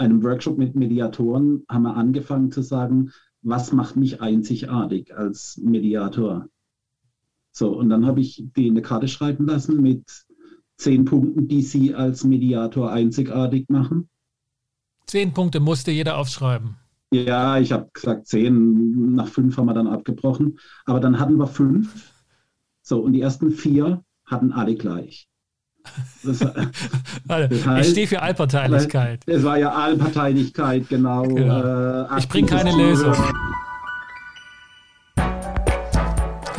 einem Workshop mit Mediatoren haben wir angefangen zu sagen, was macht mich einzigartig als Mediator? So, und dann habe ich die in eine Karte schreiben lassen mit zehn Punkten, die Sie als Mediator einzigartig machen. Zehn Punkte musste jeder aufschreiben. Ja, ich habe gesagt zehn, nach fünf haben wir dann abgebrochen. Aber dann hatten wir fünf. So, und die ersten vier hatten alle gleich. Das, das heißt, ich stehe für Allparteilichkeit. Es war ja Allparteilichkeit, genau. genau. Äh, ich bringe keine Lösung.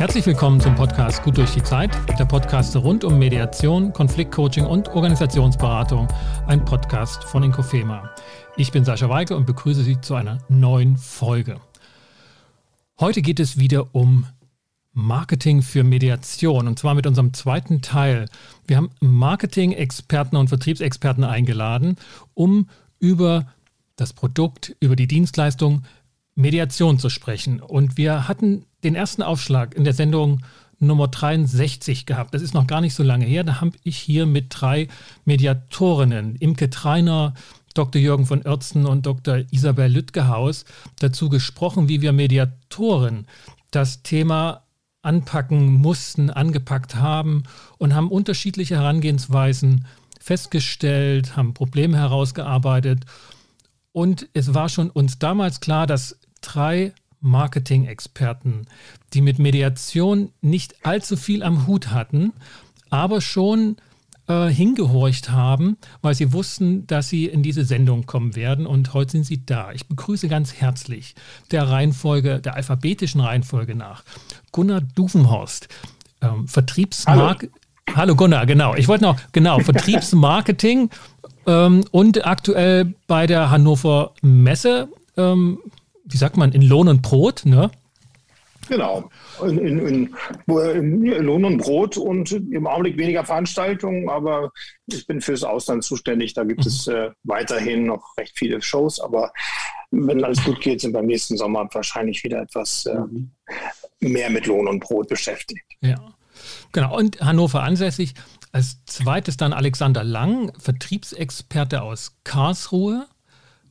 Herzlich willkommen zum Podcast Gut durch die Zeit, der Podcast rund um Mediation, Konfliktcoaching und Organisationsberatung, ein Podcast von Inkofema. Ich bin Sascha Weigel und begrüße Sie zu einer neuen Folge. Heute geht es wieder um Marketing für Mediation und zwar mit unserem zweiten Teil. Wir haben Marketing-Experten und Vertriebsexperten eingeladen, um über das Produkt, über die Dienstleistung Mediation zu sprechen. Und wir hatten den ersten Aufschlag in der Sendung Nummer 63 gehabt. Das ist noch gar nicht so lange her. Da habe ich hier mit drei Mediatorinnen, Imke Treiner, Dr. Jürgen von Oertzen und Dr. Isabel Lüttgehaus, dazu gesprochen, wie wir Mediatoren das Thema anpacken mussten, angepackt haben und haben unterschiedliche Herangehensweisen festgestellt, haben Probleme herausgearbeitet. Und es war schon uns damals klar, dass drei Marketing-Experten, die mit Mediation nicht allzu viel am Hut hatten, aber schon äh, hingehorcht haben, weil sie wussten, dass sie in diese Sendung kommen werden. Und heute sind sie da. Ich begrüße ganz herzlich der Reihenfolge, der alphabetischen Reihenfolge nach, Gunnar Dufenhorst, ähm, Vertriebsmarkt. Hallo. Hallo Gunnar, genau. Ich wollte noch, genau, Vertriebsmarketing ähm, und aktuell bei der Hannover Messe, ähm, wie sagt man, in Lohn und Brot, ne? Genau. In, in, in, Lohn und Brot und im Augenblick weniger Veranstaltungen, aber ich bin fürs Ausland zuständig. Da gibt mhm. es äh, weiterhin noch recht viele Shows, aber wenn alles gut geht, sind beim nächsten Sommer wahrscheinlich wieder etwas äh, mhm. Mehr mit Lohn und Brot beschäftigt. Ja, genau. Und Hannover ansässig. Als zweites dann Alexander Lang, Vertriebsexperte aus Karlsruhe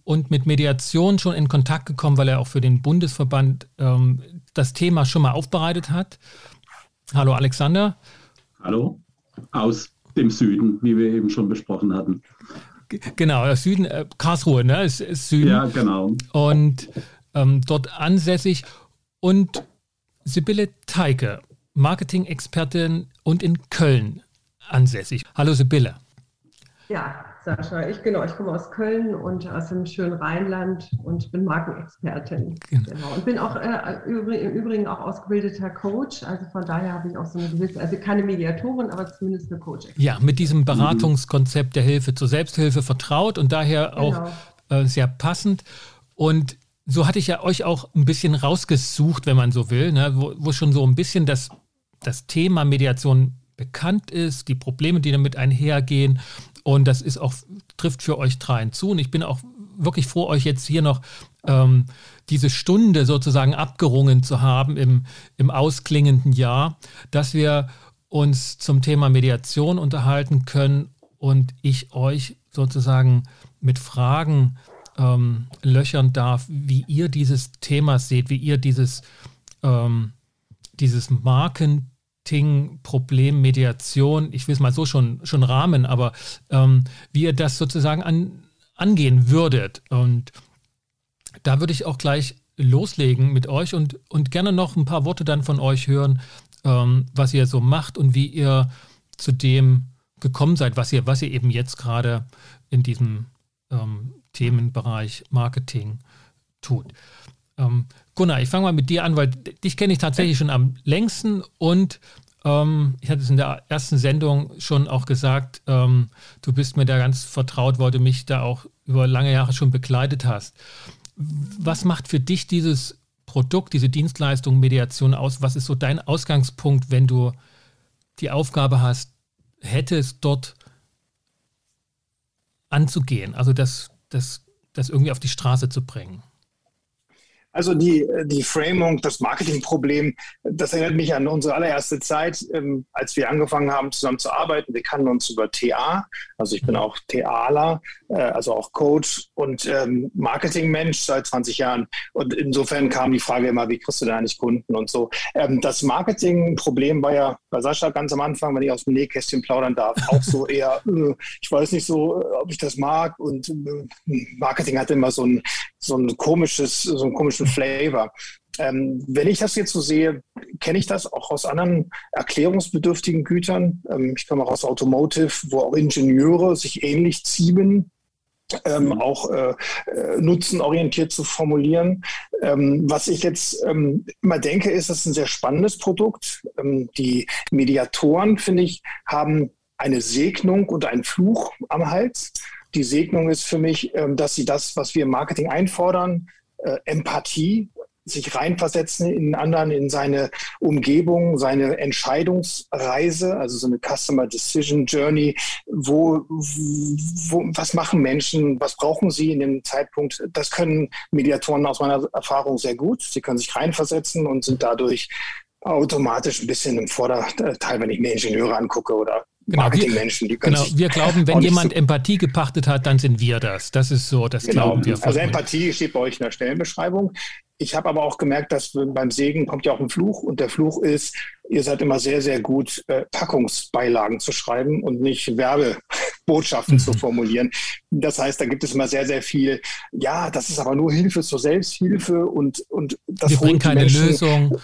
und mit Mediation schon in Kontakt gekommen, weil er auch für den Bundesverband ähm, das Thema schon mal aufbereitet hat. Hallo Alexander. Hallo, aus dem Süden, wie wir eben schon besprochen hatten. Genau, der Süden, äh, Karlsruhe, ne? Ist, ist Süden. Ja, genau. Und ähm, dort ansässig. Und Sibylle Teike, Marketing-Expertin und in Köln ansässig. Hallo Sibylle. Ja, Sascha. Ich genau, ich komme aus Köln und aus dem schönen Rheinland und bin Markenexpertin. Genau. genau. Und bin auch äh, im Übrigen auch ausgebildeter Coach. Also von daher habe ich auch so eine gewisse, also keine Mediatorin, aber zumindest eine Coach. Ja, mit diesem Beratungskonzept der Hilfe zur Selbsthilfe vertraut und daher auch genau. äh, sehr passend. Und so hatte ich ja euch auch ein bisschen rausgesucht, wenn man so will, ne, wo, wo schon so ein bisschen das, das Thema Mediation bekannt ist, die Probleme, die damit einhergehen und das ist auch, trifft für euch dreien zu. Und ich bin auch wirklich froh, euch jetzt hier noch ähm, diese Stunde sozusagen abgerungen zu haben im, im ausklingenden Jahr, dass wir uns zum Thema Mediation unterhalten können und ich euch sozusagen mit Fragen ähm, löchern darf, wie ihr dieses Thema seht, wie ihr dieses, ähm, dieses Marketing, Problem, Mediation, ich will es mal so schon, schon rahmen, aber ähm, wie ihr das sozusagen an, angehen würdet. Und da würde ich auch gleich loslegen mit euch und, und gerne noch ein paar Worte dann von euch hören, ähm, was ihr so macht und wie ihr zu dem gekommen seid, was ihr, was ihr eben jetzt gerade in diesem ähm, Themenbereich Marketing tut. Ähm, Gunnar, ich fange mal mit dir an, weil dich kenne ich tatsächlich schon am längsten und ähm, ich hatte es in der ersten Sendung schon auch gesagt, ähm, du bist mir da ganz vertraut, weil du mich da auch über lange Jahre schon begleitet hast. Was macht für dich dieses Produkt, diese Dienstleistung Mediation aus? Was ist so dein Ausgangspunkt, wenn du die Aufgabe hast, hättest dort anzugehen, also das, das, das irgendwie auf die Straße zu bringen? Also die, die Framing, das Marketingproblem, das erinnert mich an unsere allererste Zeit, ähm, als wir angefangen haben, zusammen zu arbeiten. Wir kannten uns über TA, also ich bin auch TAler, äh, also auch Coach und ähm, Marketingmensch seit 20 Jahren. Und insofern kam die Frage immer, wie kriegst du da eigentlich Kunden und so. Ähm, das Marketingproblem war ja bei Sascha ganz am Anfang, wenn ich aus dem Nähkästchen plaudern darf, auch so eher, äh, ich weiß nicht so, ob ich das mag. Und äh, Marketing hatte immer so ein, so ein komisches, so einen komischen Flavor. Ähm, wenn ich das jetzt so sehe, kenne ich das auch aus anderen erklärungsbedürftigen Gütern. Ähm, ich komme auch aus Automotive, wo auch Ingenieure sich ähnlich ziehen, ähm, mhm. auch äh, äh, nutzenorientiert zu formulieren. Ähm, was ich jetzt ähm, immer denke, ist, das ist ein sehr spannendes Produkt. Ähm, die Mediatoren, finde ich, haben eine Segnung und einen Fluch am Hals. Die Segnung ist für mich, ähm, dass sie das, was wir im Marketing einfordern, äh, Empathie, sich reinversetzen in anderen, in seine Umgebung, seine Entscheidungsreise, also so eine Customer Decision Journey. Wo, wo, was machen Menschen? Was brauchen sie in dem Zeitpunkt? Das können Mediatoren aus meiner Erfahrung sehr gut. Sie können sich reinversetzen und sind dadurch automatisch ein bisschen im Vorderteil, wenn ich mir Ingenieure angucke oder Genau, Marketingmenschen. Die genau, wir glauben, wenn jemand so Empathie gepachtet hat, dann sind wir das. Das ist so, das genau. glauben wir. Also Empathie steht bei euch in der Stellenbeschreibung. Ich habe aber auch gemerkt, dass beim Segen kommt ja auch ein Fluch und der Fluch ist, ihr seid immer sehr, sehr gut, äh, Packungsbeilagen zu schreiben und nicht Werbebotschaften mhm. zu formulieren. Das heißt, da gibt es immer sehr, sehr viel, ja, das ist aber nur Hilfe zur Selbsthilfe und, und das Wir bringen keine Menschen, Lösung.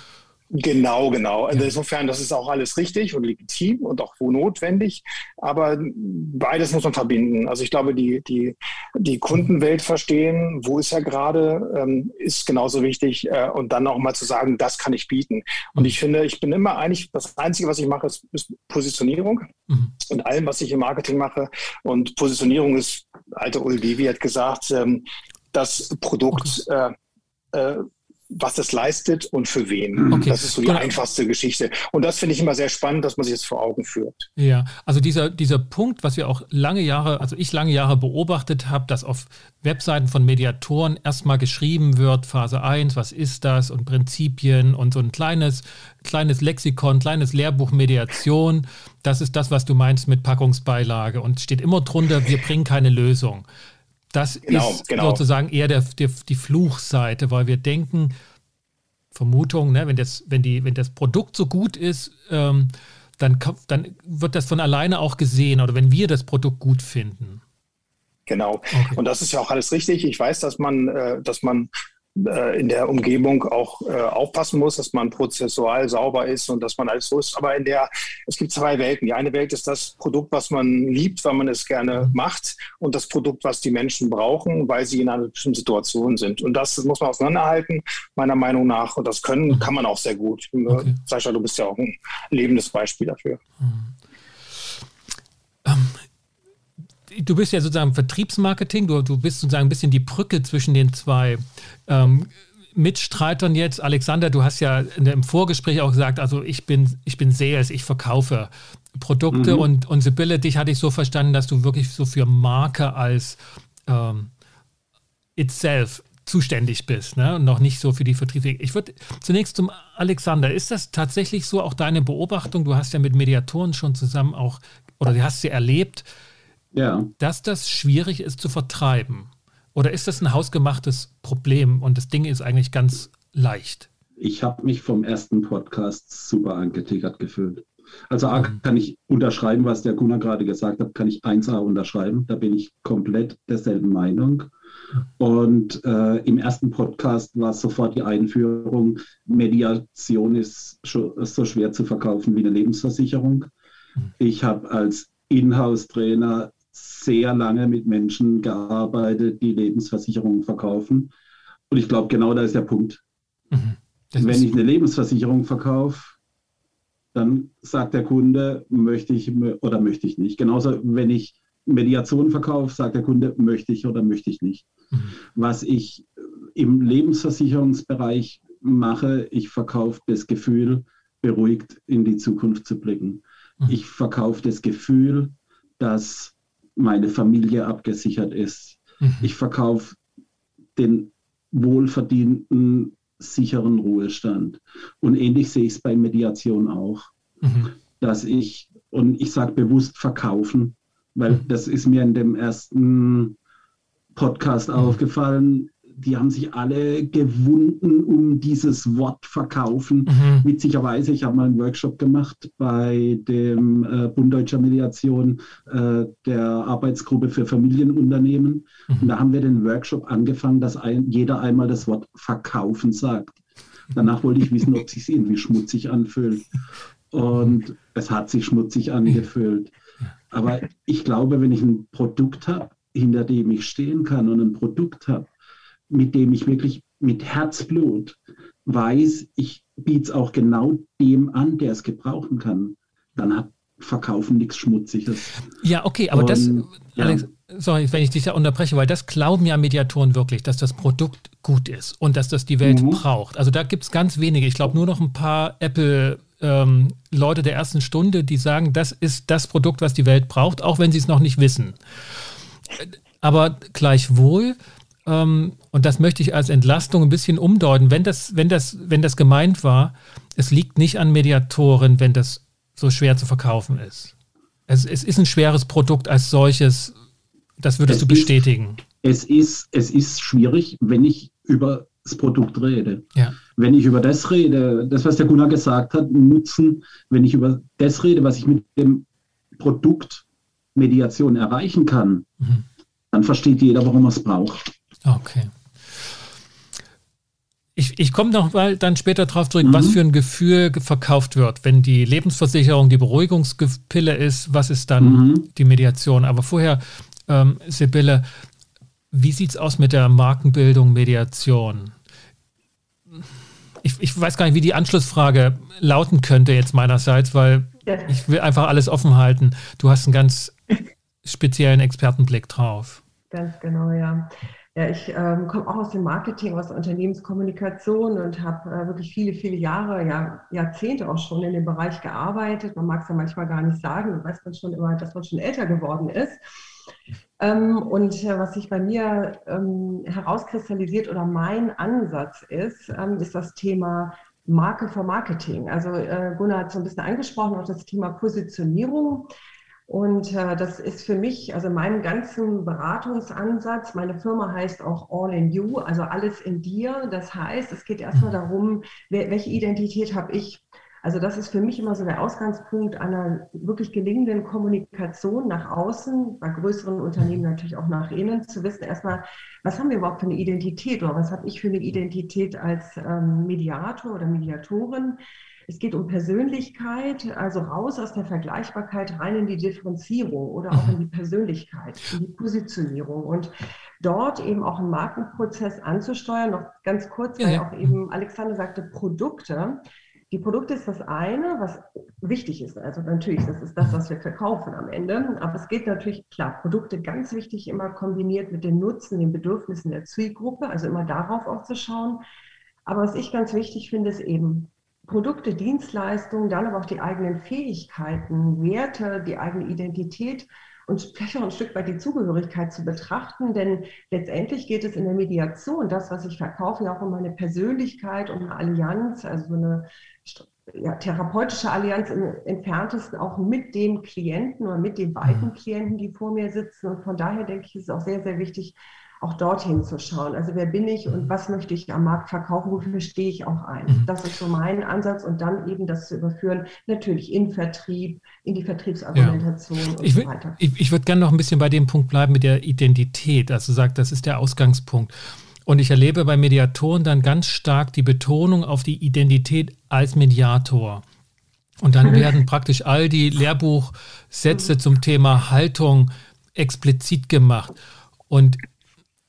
Genau, genau. Also insofern, das ist auch alles richtig und legitim und auch wo notwendig. Aber beides muss man verbinden. Also ich glaube, die, die, die Kundenwelt verstehen, wo ist er gerade, ähm, ist genauso wichtig. Äh, und dann auch mal zu sagen, das kann ich bieten. Und ich finde, ich bin immer eigentlich, das Einzige, was ich mache, ist, ist Positionierung mhm. und allem, was ich im Marketing mache. Und Positionierung ist, alte Ulvivi hat gesagt, ähm, das Produkt äh, äh, was es leistet und für wen. Okay. Das ist so die genau. einfachste Geschichte. Und das finde ich immer sehr spannend, dass man sich das vor Augen führt. Ja, also dieser, dieser Punkt, was wir auch lange Jahre, also ich lange Jahre beobachtet habe, dass auf Webseiten von Mediatoren erstmal geschrieben wird, Phase 1, was ist das und Prinzipien und so ein kleines, kleines Lexikon, kleines Lehrbuch Mediation. Das ist das, was du meinst mit Packungsbeilage und steht immer drunter, wir bringen keine Lösung. Das genau, ist genau. sozusagen eher der, der, die Fluchseite, weil wir denken, Vermutung, ne, wenn, das, wenn, die, wenn das Produkt so gut ist, ähm, dann, dann wird das von alleine auch gesehen oder wenn wir das Produkt gut finden. Genau. Okay. Und das ist ja auch alles richtig. Ich weiß, dass man, äh, dass man äh, in der Umgebung auch äh, aufpassen muss, dass man prozessual sauber ist und dass man alles so ist. Aber in der, es gibt zwei Welten. Die eine Welt ist das Produkt, was man liebt, weil man es gerne macht und das Produkt, was die Menschen brauchen, weil sie in einer bestimmten Situation sind. Und das muss man auseinanderhalten, meiner Meinung nach. Und das können, kann man auch sehr gut. Okay. Sascha, du bist ja auch ein lebendes Beispiel dafür. Mhm. Ähm, du bist ja sozusagen Vertriebsmarketing, du, du bist sozusagen ein bisschen die Brücke zwischen den zwei ähm, Mitstreitern jetzt. Alexander, du hast ja im Vorgespräch auch gesagt, also ich bin, ich bin Sales, ich verkaufe Produkte mhm. und, und Sibylle, dich hatte ich so verstanden, dass du wirklich so für Marke als ähm, itself zuständig bist ne? und noch nicht so für die Vertriebswege. Ich würde zunächst zum Alexander, ist das tatsächlich so auch deine Beobachtung? Du hast ja mit Mediatoren schon zusammen auch, oder du hast sie erlebt, ja. dass das schwierig ist zu vertreiben? Oder ist das ein hausgemachtes Problem und das Ding ist eigentlich ganz leicht? Ich habe mich vom ersten Podcast super angetickert gefühlt. Also A, mhm. kann ich unterschreiben, was der Gunnar gerade gesagt hat, kann ich 1a unterschreiben. Da bin ich komplett derselben Meinung. Und äh, im ersten Podcast war sofort die Einführung, Mediation ist, so schwer zu verkaufen wie eine Lebensversicherung. Mhm. Ich habe als Inhouse-Trainer sehr lange mit Menschen gearbeitet, die Lebensversicherungen verkaufen. Und ich glaube, genau da ist der Punkt. Mhm. Wenn ich eine Lebensversicherung verkaufe, dann sagt der Kunde, möchte ich oder möchte ich nicht. Genauso, wenn ich Mediation verkaufe, sagt der Kunde, möchte ich oder möchte ich nicht. Mhm. Was ich im Lebensversicherungsbereich mache, ich verkaufe das Gefühl, beruhigt in die Zukunft zu blicken. Mhm. Ich verkaufe das Gefühl, dass meine Familie abgesichert ist. Mhm. Ich verkaufe den wohlverdienten, sicheren Ruhestand. Und ähnlich sehe ich es bei Mediation auch, mhm. dass ich, und ich sage bewusst verkaufen, weil mhm. das ist mir in dem ersten Podcast mhm. aufgefallen, die haben sich alle gewunden um dieses Wort verkaufen. Mhm. Witzigerweise, ich habe mal einen Workshop gemacht bei dem äh, Bund Deutscher Mediation äh, der Arbeitsgruppe für Familienunternehmen. Mhm. Und da haben wir den Workshop angefangen, dass ein, jeder einmal das Wort verkaufen sagt. Danach wollte ich wissen, ob es sich irgendwie schmutzig anfühlt. Und es hat sich schmutzig angefühlt. Aber ich glaube, wenn ich ein Produkt habe, hinter dem ich stehen kann und ein Produkt habe, mit dem ich wirklich mit Herzblut weiß, ich biete es auch genau dem an, der es gebrauchen kann, dann hat Verkaufen nichts Schmutziges. Ja, okay, aber Und, das, ja. Alex, sorry, wenn ich dich da unterbreche, weil das glauben ja Mediatoren wirklich, dass das Produkt gut ist und dass das die Welt mhm. braucht. Also da gibt es ganz wenige, ich glaube nur noch ein paar Apple- ähm, Leute der ersten Stunde, die sagen, das ist das Produkt, was die Welt braucht, auch wenn sie es noch nicht wissen. Aber gleichwohl und das möchte ich als Entlastung ein bisschen umdeuten, wenn das, wenn das, wenn das gemeint war, es liegt nicht an Mediatoren, wenn das so schwer zu verkaufen ist. Es, es ist ein schweres Produkt als solches, das würdest es du bestätigen. Ist, es, ist, es ist schwierig, wenn ich über das Produkt rede. Ja. Wenn ich über das rede, das, was der Gunnar gesagt hat, Nutzen, wenn ich über das rede, was ich mit dem Produkt Mediation erreichen kann, mhm. dann versteht jeder, warum er es braucht. Okay. Ich, ich komme noch mal dann später darauf zurück, mhm. was für ein Gefühl verkauft wird. Wenn die Lebensversicherung die Beruhigungspille ist, was ist dann mhm. die Mediation? Aber vorher, ähm, Sibylle, wie sieht es aus mit der Markenbildung Mediation? Ich, ich, weiß gar nicht, wie die Anschlussfrage lauten könnte jetzt meinerseits, weil ja. ich will einfach alles offen halten. Du hast einen ganz speziellen Expertenblick drauf. Ganz genau, ja. Ja, ich ähm, komme auch aus dem Marketing, aus der Unternehmenskommunikation und habe äh, wirklich viele, viele Jahre, ja, Jahrzehnte auch schon in dem Bereich gearbeitet. Man mag es ja manchmal gar nicht sagen, dann weiß man schon immer, dass man schon älter geworden ist. Ähm, und äh, was sich bei mir ähm, herauskristallisiert oder mein Ansatz ist, ähm, ist das Thema Marke für Marketing. Also äh, Gunnar hat so ein bisschen angesprochen, auch das Thema Positionierung. Und äh, das ist für mich, also meinen ganzen Beratungsansatz, meine Firma heißt auch All in You, also alles in dir. Das heißt, es geht erstmal darum, wer, welche Identität habe ich? Also das ist für mich immer so der Ausgangspunkt einer wirklich gelingenden Kommunikation nach außen, bei größeren Unternehmen natürlich auch nach innen, zu wissen erstmal, was haben wir überhaupt für eine Identität oder was habe ich für eine Identität als ähm, Mediator oder Mediatorin? Es geht um Persönlichkeit, also raus aus der Vergleichbarkeit, rein in die Differenzierung oder auch in mhm. die Persönlichkeit, in die Positionierung und dort eben auch einen Markenprozess anzusteuern. Noch ganz kurz, weil ja. auch eben Alexander sagte, Produkte. Die Produkte ist das eine, was wichtig ist. Also natürlich, das ist das, was wir verkaufen am Ende. Aber es geht natürlich, klar, Produkte ganz wichtig, immer kombiniert mit den Nutzen, den Bedürfnissen der Zielgruppe, also immer darauf auch zu schauen. Aber was ich ganz wichtig finde, ist eben Produkte, Dienstleistungen, dann aber auch die eigenen Fähigkeiten, Werte, die eigene Identität und vielleicht auch ein Stück weit die Zugehörigkeit zu betrachten, denn letztendlich geht es in der Mediation, das, was ich verkaufe, ja auch um eine Persönlichkeit, um eine Allianz, also eine ja, therapeutische Allianz im entferntesten auch mit dem Klienten oder mit den beiden mhm. Klienten, die vor mir sitzen. Und von daher denke ich, ist es auch sehr, sehr wichtig, auch dorthin zu schauen. Also wer bin ich und was möchte ich am Markt verkaufen, wofür stehe ich auch ein. Mhm. Das ist so mein Ansatz und dann eben das zu überführen, natürlich in Vertrieb, in die Vertriebsargumentation ja. und ich so weiter. Ich, ich würde gerne noch ein bisschen bei dem Punkt bleiben mit der Identität. Also sagt, das ist der Ausgangspunkt. Und ich erlebe bei Mediatoren dann ganz stark die Betonung auf die Identität als Mediator. Und dann werden praktisch all die Lehrbuchsätze mhm. zum Thema Haltung explizit gemacht. Und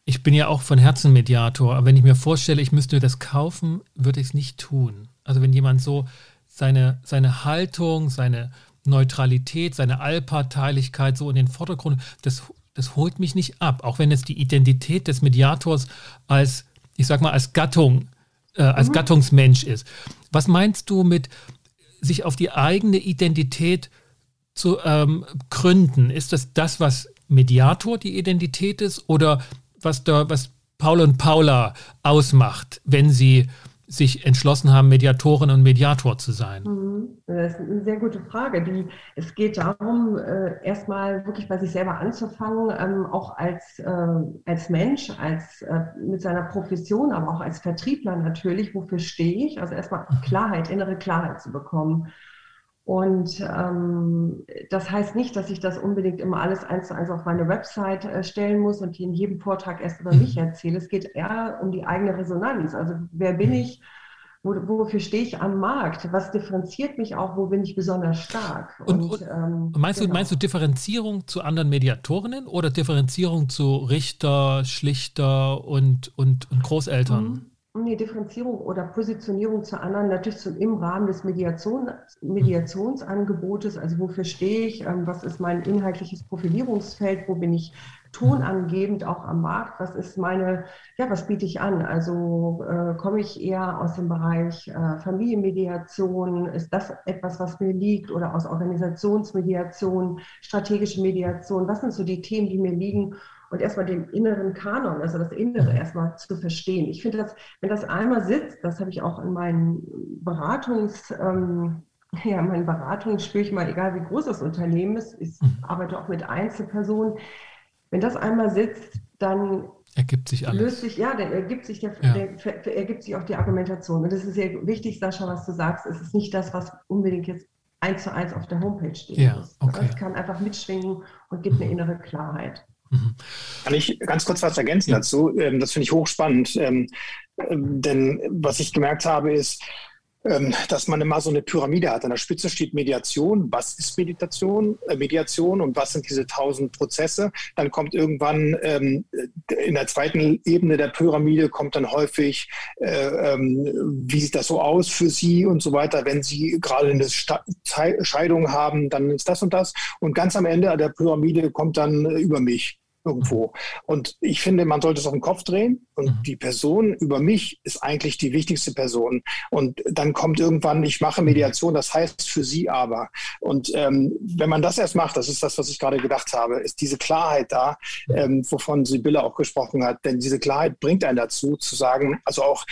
ich bin ja auch von Herzen Mediator, aber wenn ich mir vorstelle, ich müsste das kaufen, würde ich es nicht tun. Also wenn jemand so seine, seine Haltung, seine Neutralität, seine Allparteilichkeit so in den Vordergrund, das, das holt mich nicht ab. Auch wenn es die Identität des Mediators als, ich sag mal, als Gattung, äh, als mhm. Gattungsmensch ist. Was meinst du mit sich auf die eigene Identität zu ähm, gründen? Ist das das, was Mediator die Identität ist oder was da, was Paul und Paula ausmacht, wenn sie sich entschlossen haben, Mediatorin und Mediator zu sein? Mhm. Das ist eine sehr gute Frage. Die, es geht darum, äh, erstmal wirklich bei sich selber anzufangen, ähm, auch als, äh, als Mensch, als, äh, mit seiner Profession, aber auch als Vertriebler natürlich. Wofür stehe ich? Also erstmal mhm. Klarheit, innere Klarheit zu bekommen. Und ähm, das heißt nicht, dass ich das unbedingt immer alles eins zu eins auf meine Website äh, stellen muss und in jedem Vortrag erst über mich mhm. erzähle. Es geht eher um die eigene Resonanz. Also wer bin ich? Wo, wofür stehe ich am Markt? Was differenziert mich auch? Wo bin ich besonders stark? Und, und, ähm, meinst, genau. du, meinst du Differenzierung zu anderen Mediatorinnen oder Differenzierung zu Richter, Schlichter und, und, und Großeltern? Mhm. Nee, Differenzierung oder Positionierung zu anderen, natürlich zum, im Rahmen des Mediation, Mediationsangebotes. Also wofür stehe ich? Ähm, was ist mein inhaltliches Profilierungsfeld? Wo bin ich tonangebend auch am Markt? Was ist meine, ja, was biete ich an? Also äh, komme ich eher aus dem Bereich äh, Familienmediation? Ist das etwas, was mir liegt? Oder aus Organisationsmediation, strategische Mediation? Was sind so die Themen, die mir liegen? Und erstmal den inneren Kanon, also das Innere erstmal zu verstehen. Ich finde, dass, wenn das einmal sitzt, das habe ich auch in meinen Beratungs, ähm, ja, meinen Beratungen spüre ich mal, egal wie groß das Unternehmen ist, ich mhm. arbeite auch mit Einzelpersonen, wenn das einmal sitzt, dann ergibt sich alles. Löst sich, ja, dann ergibt sich, der, ja. der, ergibt sich auch die Argumentation. Und das ist sehr wichtig, Sascha, was du sagst. Es ist nicht das, was unbedingt jetzt eins zu eins auf der Homepage steht. Ja, okay. Es kann einfach mitschwingen und gibt eine mhm. innere Klarheit. Mhm. Kann ich ganz kurz was ergänzen ja. dazu? Ähm, das finde ich hochspannend. Ähm, ähm, denn was ich gemerkt habe, ist, dass man immer so eine Pyramide hat. An der Spitze steht Mediation. Was ist Meditation? Äh, Mediation und was sind diese tausend Prozesse? Dann kommt irgendwann ähm, in der zweiten Ebene der Pyramide kommt dann häufig, äh, ähm, wie sieht das so aus für Sie und so weiter. Wenn Sie gerade eine Sta Scheidung haben, dann ist das und das. Und ganz am Ende der Pyramide kommt dann äh, über mich irgendwo. Und ich finde, man sollte es auf den Kopf drehen. Und mhm. die Person über mich ist eigentlich die wichtigste Person. Und dann kommt irgendwann, ich mache Mediation, das heißt für sie aber. Und ähm, wenn man das erst macht, das ist das, was ich gerade gedacht habe, ist diese Klarheit da, ähm, wovon Sibylle auch gesprochen hat. Denn diese Klarheit bringt einen dazu, zu sagen, also auch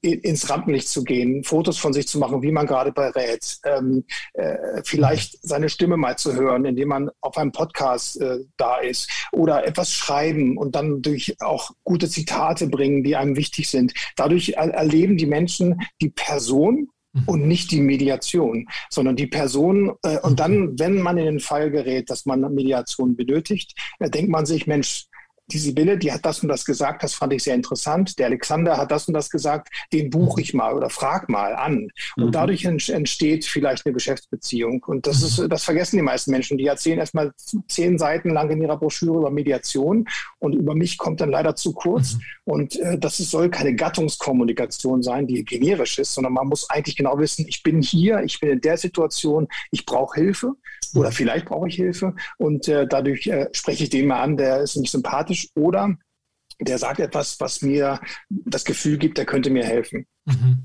ins Rampenlicht zu gehen, Fotos von sich zu machen, wie man gerade berät, ähm, äh, vielleicht seine Stimme mal zu hören, indem man auf einem Podcast äh, da ist oder etwas schreiben und dann durch auch gute Zitate bringen, die einem wichtig sind. Dadurch er erleben die Menschen die Person mhm. und nicht die Mediation, sondern die Person. Äh, und dann, wenn man in den Fall gerät, dass man Mediation benötigt, äh, denkt man sich, Mensch, die Sibylle, die hat das und das gesagt, das fand ich sehr interessant. Der Alexander hat das und das gesagt, den buche ich mal oder frag mal an. Und mhm. dadurch entsteht vielleicht eine Geschäftsbeziehung. Und das ist, das vergessen die meisten Menschen. Die erzählen erstmal zehn Seiten lang in ihrer Broschüre über Mediation und über mich kommt dann leider zu kurz. Mhm. Und äh, das soll keine Gattungskommunikation sein, die generisch ist, sondern man muss eigentlich genau wissen, ich bin hier, ich bin in der Situation, ich brauche Hilfe oder vielleicht brauche ich Hilfe und äh, dadurch äh, spreche ich den mal an, der ist nicht sympathisch oder der sagt etwas, was mir das Gefühl gibt, der könnte mir helfen. Mhm.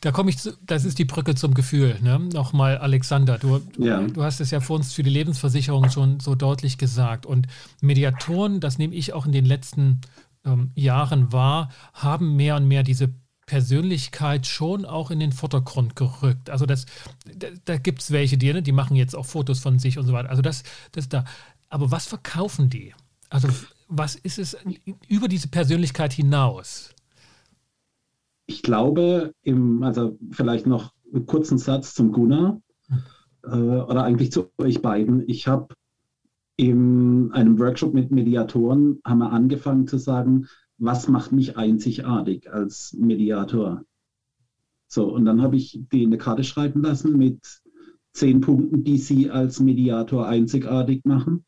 Da komme ich zu, das ist die Brücke zum Gefühl. Ne? Nochmal, Alexander, du, ja. du hast es ja vor uns für die Lebensversicherung schon so deutlich gesagt. Und Mediatoren, das nehme ich auch in den letzten ähm, Jahren wahr, haben mehr und mehr diese Persönlichkeit schon auch in den Vordergrund gerückt. Also das, da, da gibt es welche, die, ne, die machen jetzt auch Fotos von sich und so weiter. Also das, das da. Aber was verkaufen die? Also was ist es über diese Persönlichkeit hinaus? Ich glaube, im, also vielleicht noch einen kurzen Satz zum Gunnar hm. äh, oder eigentlich zu euch beiden. Ich habe in einem Workshop mit Mediatoren haben wir angefangen zu sagen, was macht mich einzigartig als Mediator? So, und dann habe ich die eine Karte schreiben lassen mit zehn Punkten, die Sie als Mediator einzigartig machen.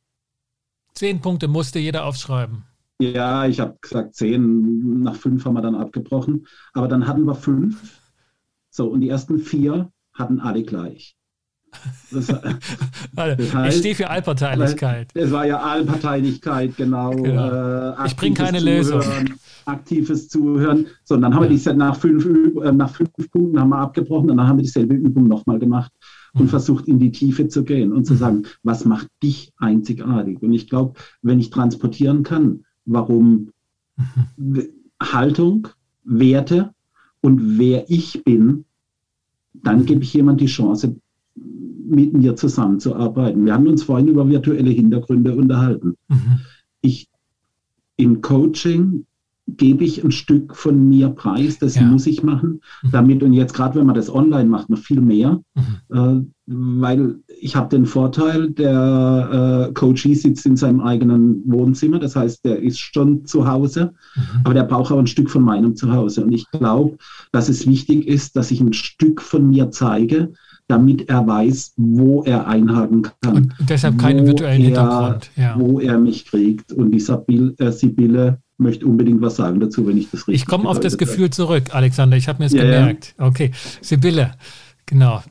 Zehn Punkte musste jeder aufschreiben. Ja, ich habe gesagt zehn, nach fünf haben wir dann abgebrochen. Aber dann hatten wir fünf. So, und die ersten vier hatten alle gleich. Das, das heißt, ich stehe für Allparteilichkeit. Es war ja Allparteilichkeit, genau. genau. Äh, ich bringe keine Lösung. Aktives Zuhören. So, und dann haben ja. wir die nach fünf, äh, nach fünf Punkten haben wir abgebrochen und dann haben wir dieselbe Übung nochmal gemacht und mhm. versucht in die Tiefe zu gehen und zu mhm. sagen, was macht dich einzigartig? Und ich glaube, wenn ich transportieren kann, warum mhm. Haltung, Werte und wer ich bin, dann gebe ich jemand die Chance, mit mir zusammenzuarbeiten. Wir haben uns vorhin über virtuelle Hintergründe unterhalten. Mhm. Ich im Coaching gebe ich ein Stück von mir preis, das ja. muss ich machen, mhm. damit und jetzt gerade wenn man das online macht, noch viel mehr, mhm. äh, weil ich habe den Vorteil, der äh, Coachee sitzt in seinem eigenen Wohnzimmer, das heißt, der ist schon zu Hause, mhm. aber der braucht auch ein Stück von meinem Zuhause und ich glaube, dass es wichtig ist, dass ich ein Stück von mir zeige, damit er weiß, wo er einhaken kann. Und deshalb keinen virtuellen er, Hintergrund. Ja. Wo er mich kriegt. Und die Sabil, äh, Sibylle möchte unbedingt was sagen dazu, wenn ich das richtig Ich komme auf das Gefühl habe. zurück, Alexander. Ich habe mir es ja, gemerkt. Ja. Okay, Sibylle, genau.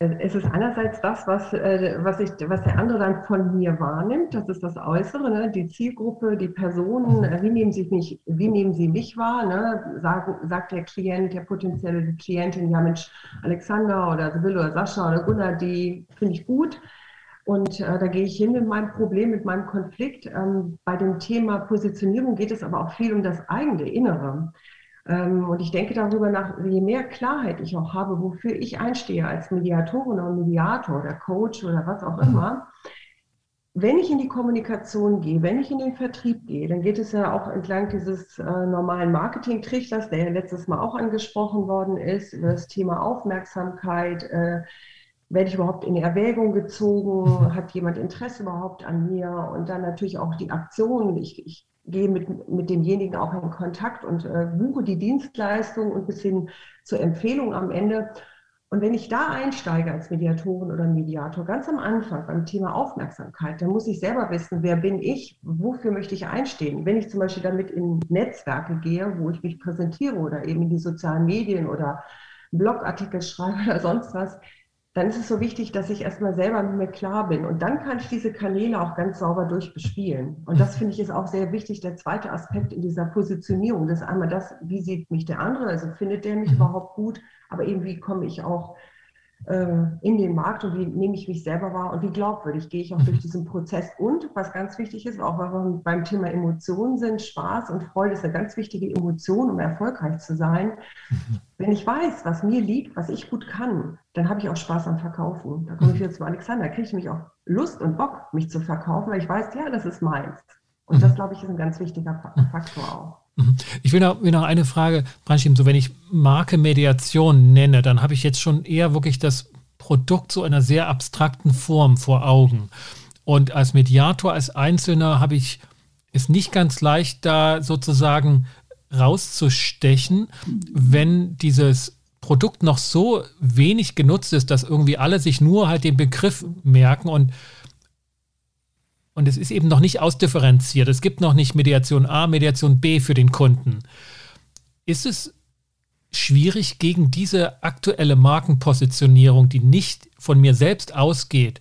Es ist einerseits das, was, äh, was, ich, was der andere dann von mir wahrnimmt, das ist das Äußere, ne? die Zielgruppe, die Personen, äh, wie nehmen, sie mich, wie nehmen sie mich wahr? Ne? Sag, sagt der Klient, der potenzielle Klientin, ja Mensch, Alexander oder Sibylle oder Sascha oder Gunnar, die finde ich gut. Und äh, da gehe ich hin mit meinem Problem, mit meinem Konflikt. Ähm, bei dem Thema Positionierung geht es aber auch viel um das eigene Innere. Ähm, und ich denke darüber nach, je mehr Klarheit ich auch habe, wofür ich einstehe als Mediatorin oder Mediator oder Coach oder was auch mhm. immer, wenn ich in die Kommunikation gehe, wenn ich in den Vertrieb gehe, dann geht es ja auch entlang dieses äh, normalen Marketing-Trichters, der ja letztes Mal auch angesprochen worden ist, über das Thema Aufmerksamkeit. Äh, werde ich überhaupt in Erwägung gezogen? Mhm. Hat jemand Interesse überhaupt an mir? Und dann natürlich auch die Aktion. Ich, ich gehe mit, mit demjenigen auch in Kontakt und äh, buche die Dienstleistung und bis hin zur Empfehlung am Ende. Und wenn ich da einsteige als Mediatorin oder Mediator, ganz am Anfang beim Thema Aufmerksamkeit, dann muss ich selber wissen, wer bin ich, wofür möchte ich einstehen. Wenn ich zum Beispiel damit in Netzwerke gehe, wo ich mich präsentiere oder eben in die sozialen Medien oder Blogartikel schreibe oder sonst was, dann ist es so wichtig, dass ich erstmal selber mit mir klar bin. Und dann kann ich diese Kanäle auch ganz sauber durchbespielen. Und das finde ich ist auch sehr wichtig. Der zweite Aspekt in dieser Positionierung, das ist einmal das, wie sieht mich der andere, also findet der mich mhm. überhaupt gut, aber eben wie komme ich auch in den Markt und wie nehme ich mich selber wahr und wie glaubwürdig gehe ich auch durch diesen Prozess. Und was ganz wichtig ist, auch weil wir beim Thema Emotionen sind, Spaß und Freude ist eine ganz wichtige Emotion, um erfolgreich zu sein. Mhm. Wenn ich weiß, was mir liegt, was ich gut kann, dann habe ich auch Spaß am Verkaufen. Da komme ich wieder zu Alexander, kriege ich mich auch Lust und Bock, mich zu verkaufen, weil ich weiß, ja, das ist meins. Und das, glaube ich, ist ein ganz wichtiger Faktor auch. Mhm. Ich will noch, will noch eine Frage reinschieben. So, wenn ich Marke Mediation nenne, dann habe ich jetzt schon eher wirklich das Produkt so in einer sehr abstrakten Form vor Augen. Und als Mediator, als Einzelner habe ich es nicht ganz leicht, da sozusagen rauszustechen, wenn dieses Produkt noch so wenig genutzt ist, dass irgendwie alle sich nur halt den Begriff merken und und es ist eben noch nicht ausdifferenziert. Es gibt noch nicht Mediation A, Mediation B für den Kunden. Ist es schwierig, gegen diese aktuelle Markenpositionierung, die nicht von mir selbst ausgeht,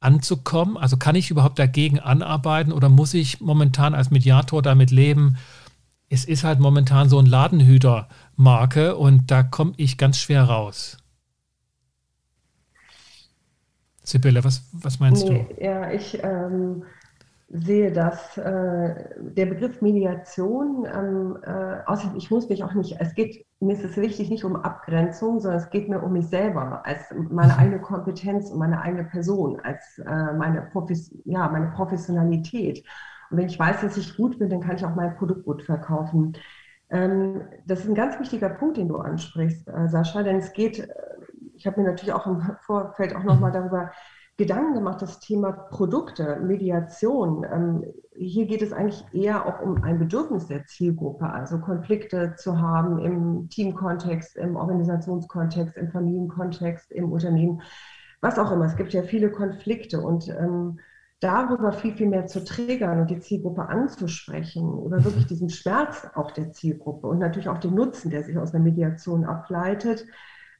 anzukommen? Also kann ich überhaupt dagegen anarbeiten oder muss ich momentan als Mediator damit leben? Es ist halt momentan so ein Ladenhüter-Marke und da komme ich ganz schwer raus. Sibylle, was, was meinst nee, du? Ja, ich ähm, sehe, dass äh, der Begriff Mediation, ähm, äh, außerdem, ich muss mich auch nicht, es geht, mir ist es wichtig, nicht um Abgrenzung, sondern es geht mir um mich selber, als meine eigene Kompetenz und meine eigene Person, als äh, meine, Profis ja, meine Professionalität. Und wenn ich weiß, dass ich gut bin, dann kann ich auch mein Produkt gut verkaufen. Ähm, das ist ein ganz wichtiger Punkt, den du ansprichst, äh, Sascha, denn es geht äh, ich habe mir natürlich auch im Vorfeld auch nochmal mhm. darüber Gedanken gemacht, das Thema Produkte, Mediation. Ähm, hier geht es eigentlich eher auch um ein Bedürfnis der Zielgruppe, also Konflikte zu haben im Teamkontext, im Organisationskontext, im Familienkontext, im Unternehmen, was auch immer. Es gibt ja viele Konflikte und ähm, darüber viel, viel mehr zu triggern und die Zielgruppe anzusprechen oder mhm. wirklich diesen Schmerz auch der Zielgruppe und natürlich auch den Nutzen, der sich aus der Mediation ableitet.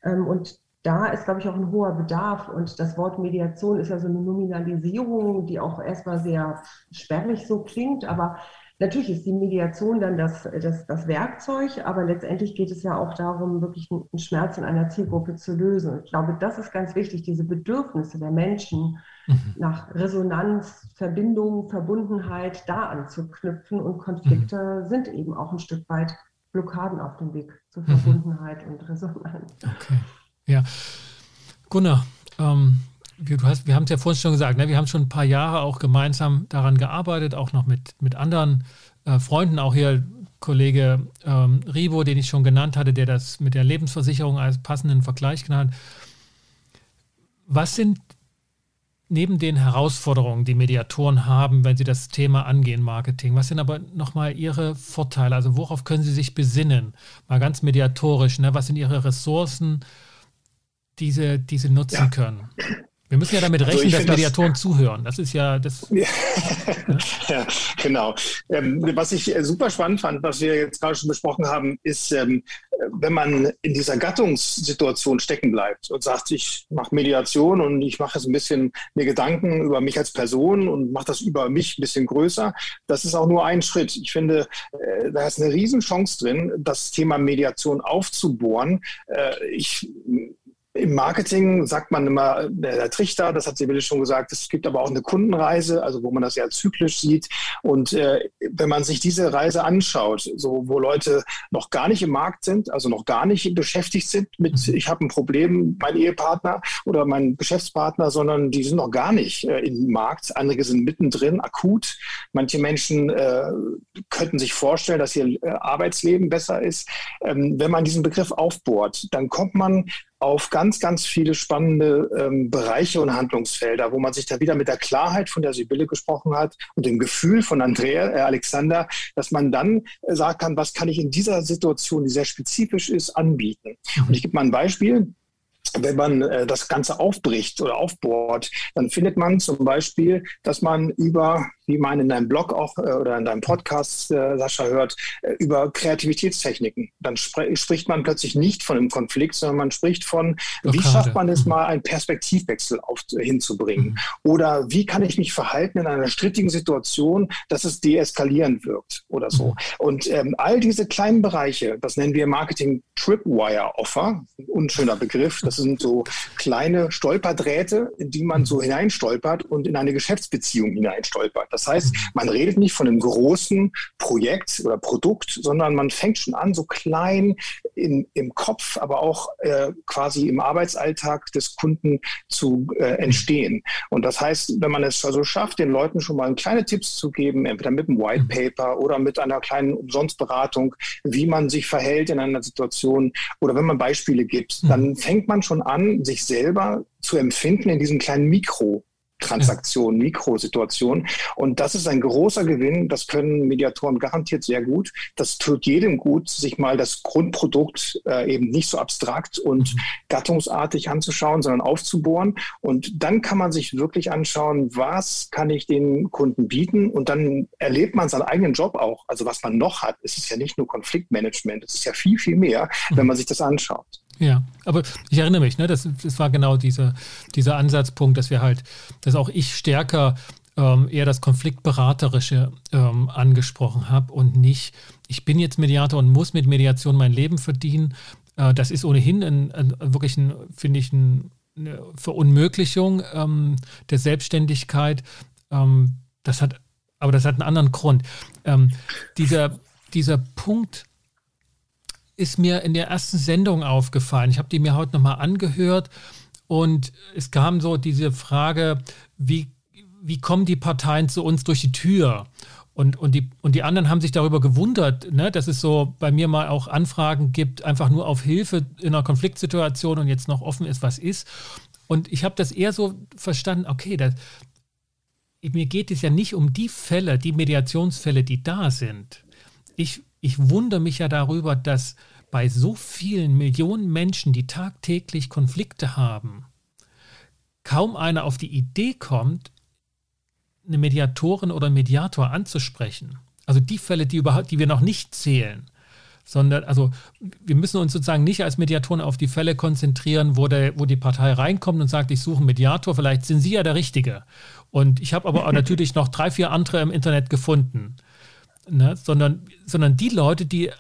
Ähm, und da ist, glaube ich, auch ein hoher Bedarf. Und das Wort Mediation ist ja so eine Nominalisierung, die auch erstmal sehr sperrig so klingt. Aber Natürlich ist die Mediation dann das, das, das Werkzeug, aber letztendlich geht es ja auch darum, wirklich einen Schmerz in einer Zielgruppe zu lösen. ich glaube, das ist ganz wichtig, diese Bedürfnisse der Menschen mhm. nach Resonanz, Verbindung, Verbundenheit da anzuknüpfen. Und Konflikte mhm. sind eben auch ein Stück weit Blockaden auf dem Weg zur. Verbundenheit mhm. und Resonanz. Okay. Ja. Gunnar, ähm, wir, hast, wir haben es ja vorhin schon gesagt, ne? wir haben schon ein paar Jahre auch gemeinsam daran gearbeitet, auch noch mit, mit anderen äh, Freunden, auch hier Kollege ähm, Rivo, den ich schon genannt hatte, der das mit der Lebensversicherung als passenden Vergleich genannt hat. Was sind neben den Herausforderungen, die Mediatoren haben, wenn sie das Thema angehen, Marketing, was sind aber nochmal Ihre Vorteile? Also worauf können Sie sich besinnen? Mal ganz mediatorisch, ne? was sind Ihre Ressourcen, die Sie, die Sie nutzen ja. können? Wir müssen ja damit also rechnen, dass Mediatoren das, zuhören. Das ist ja das. Ja, ja genau. Ähm, was ich äh, super spannend fand, was wir jetzt gerade schon besprochen haben, ist, ähm, wenn man in dieser Gattungssituation stecken bleibt und sagt, ich mache Mediation und ich mache jetzt ein bisschen mir Gedanken über mich als Person und mache das über mich ein bisschen größer, das ist auch nur ein Schritt. Ich finde, äh, da ist eine Riesenchance drin, das Thema Mediation aufzubohren. Äh, ich im Marketing sagt man immer, der Trichter, das hat Sibylle schon gesagt, es gibt aber auch eine Kundenreise, also wo man das ja zyklisch sieht. Und äh, wenn man sich diese Reise anschaut, so wo Leute noch gar nicht im Markt sind, also noch gar nicht beschäftigt sind mit, mhm. ich habe ein Problem, mein Ehepartner oder mein Geschäftspartner, sondern die sind noch gar nicht äh, im Markt. Andere sind mittendrin, akut. Manche Menschen äh, könnten sich vorstellen, dass ihr äh, Arbeitsleben besser ist. Ähm, wenn man diesen Begriff aufbohrt, dann kommt man auf ganz, ganz viele spannende ähm, Bereiche und Handlungsfelder, wo man sich da wieder mit der Klarheit, von der Sibylle gesprochen hat, und dem Gefühl von Andrea, äh, Alexander, dass man dann äh, sagen kann, was kann ich in dieser Situation, die sehr spezifisch ist, anbieten. Und ich gebe mal ein Beispiel wenn man äh, das Ganze aufbricht oder aufbohrt, dann findet man zum Beispiel, dass man über wie man in deinem Blog auch äh, oder in deinem Podcast, äh, Sascha, hört, äh, über Kreativitätstechniken. Dann spr spricht man plötzlich nicht von einem Konflikt, sondern man spricht von, wie schafft man es mhm. mal, einen Perspektivwechsel auf, hinzubringen? Mhm. Oder wie kann ich mich verhalten in einer strittigen Situation, dass es deeskalierend wirkt oder so. Mhm. Und ähm, all diese kleinen Bereiche, das nennen wir Marketing Tripwire Offer, unschöner Begriff, das sind so kleine Stolperdrähte, in die man so hineinstolpert und in eine Geschäftsbeziehung hineinstolpert. Das heißt, man redet nicht von einem großen Projekt oder Produkt, sondern man fängt schon an, so klein in, im Kopf, aber auch äh, quasi im Arbeitsalltag des Kunden zu äh, entstehen. Und das heißt, wenn man es also schafft, den Leuten schon mal kleine Tipps zu geben, entweder mit einem White Paper oder mit einer kleinen Umsonstberatung, wie man sich verhält in einer Situation oder wenn man Beispiele gibt, dann fängt man schon an, sich selber zu empfinden in diesem kleinen Mikro. Transaktionen, Mikrosituationen. Und das ist ein großer Gewinn. Das können Mediatoren garantiert sehr gut. Das tut jedem gut, sich mal das Grundprodukt äh, eben nicht so abstrakt und mhm. gattungsartig anzuschauen, sondern aufzubohren. Und dann kann man sich wirklich anschauen, was kann ich den Kunden bieten? Und dann erlebt man seinen eigenen Job auch. Also was man noch hat. Es ist ja nicht nur Konfliktmanagement. Es ist ja viel, viel mehr, mhm. wenn man sich das anschaut. Ja, aber ich erinnere mich, ne, das, das war genau dieser, dieser Ansatzpunkt, dass wir halt, dass auch ich stärker ähm, eher das Konfliktberaterische ähm, angesprochen habe und nicht, ich bin jetzt Mediator und muss mit Mediation mein Leben verdienen. Äh, das ist ohnehin ein, ein, wirklich, ein, finde ich, ein, eine Verunmöglichung ähm, der Selbstständigkeit. Ähm, das hat, aber das hat einen anderen Grund. Ähm, dieser, dieser Punkt, ist mir in der ersten Sendung aufgefallen. Ich habe die mir heute nochmal angehört und es kam so diese Frage, wie, wie kommen die Parteien zu uns durch die Tür? Und, und, die, und die anderen haben sich darüber gewundert, ne, dass es so bei mir mal auch Anfragen gibt, einfach nur auf Hilfe in einer Konfliktsituation und jetzt noch offen ist, was ist. Und ich habe das eher so verstanden, okay, das, mir geht es ja nicht um die Fälle, die Mediationsfälle, die da sind. Ich ich wundere mich ja darüber, dass bei so vielen Millionen Menschen, die tagtäglich Konflikte haben, kaum einer auf die Idee kommt, eine Mediatorin oder Mediator anzusprechen. Also die Fälle, die überhaupt, die wir noch nicht zählen, sondern also wir müssen uns sozusagen nicht als Mediatoren auf die Fälle konzentrieren, wo, der, wo die Partei reinkommt und sagt, ich suche einen Mediator, vielleicht sind Sie ja der Richtige. Und ich habe aber natürlich noch drei, vier andere im Internet gefunden ne? sondern, sondern die Leute, die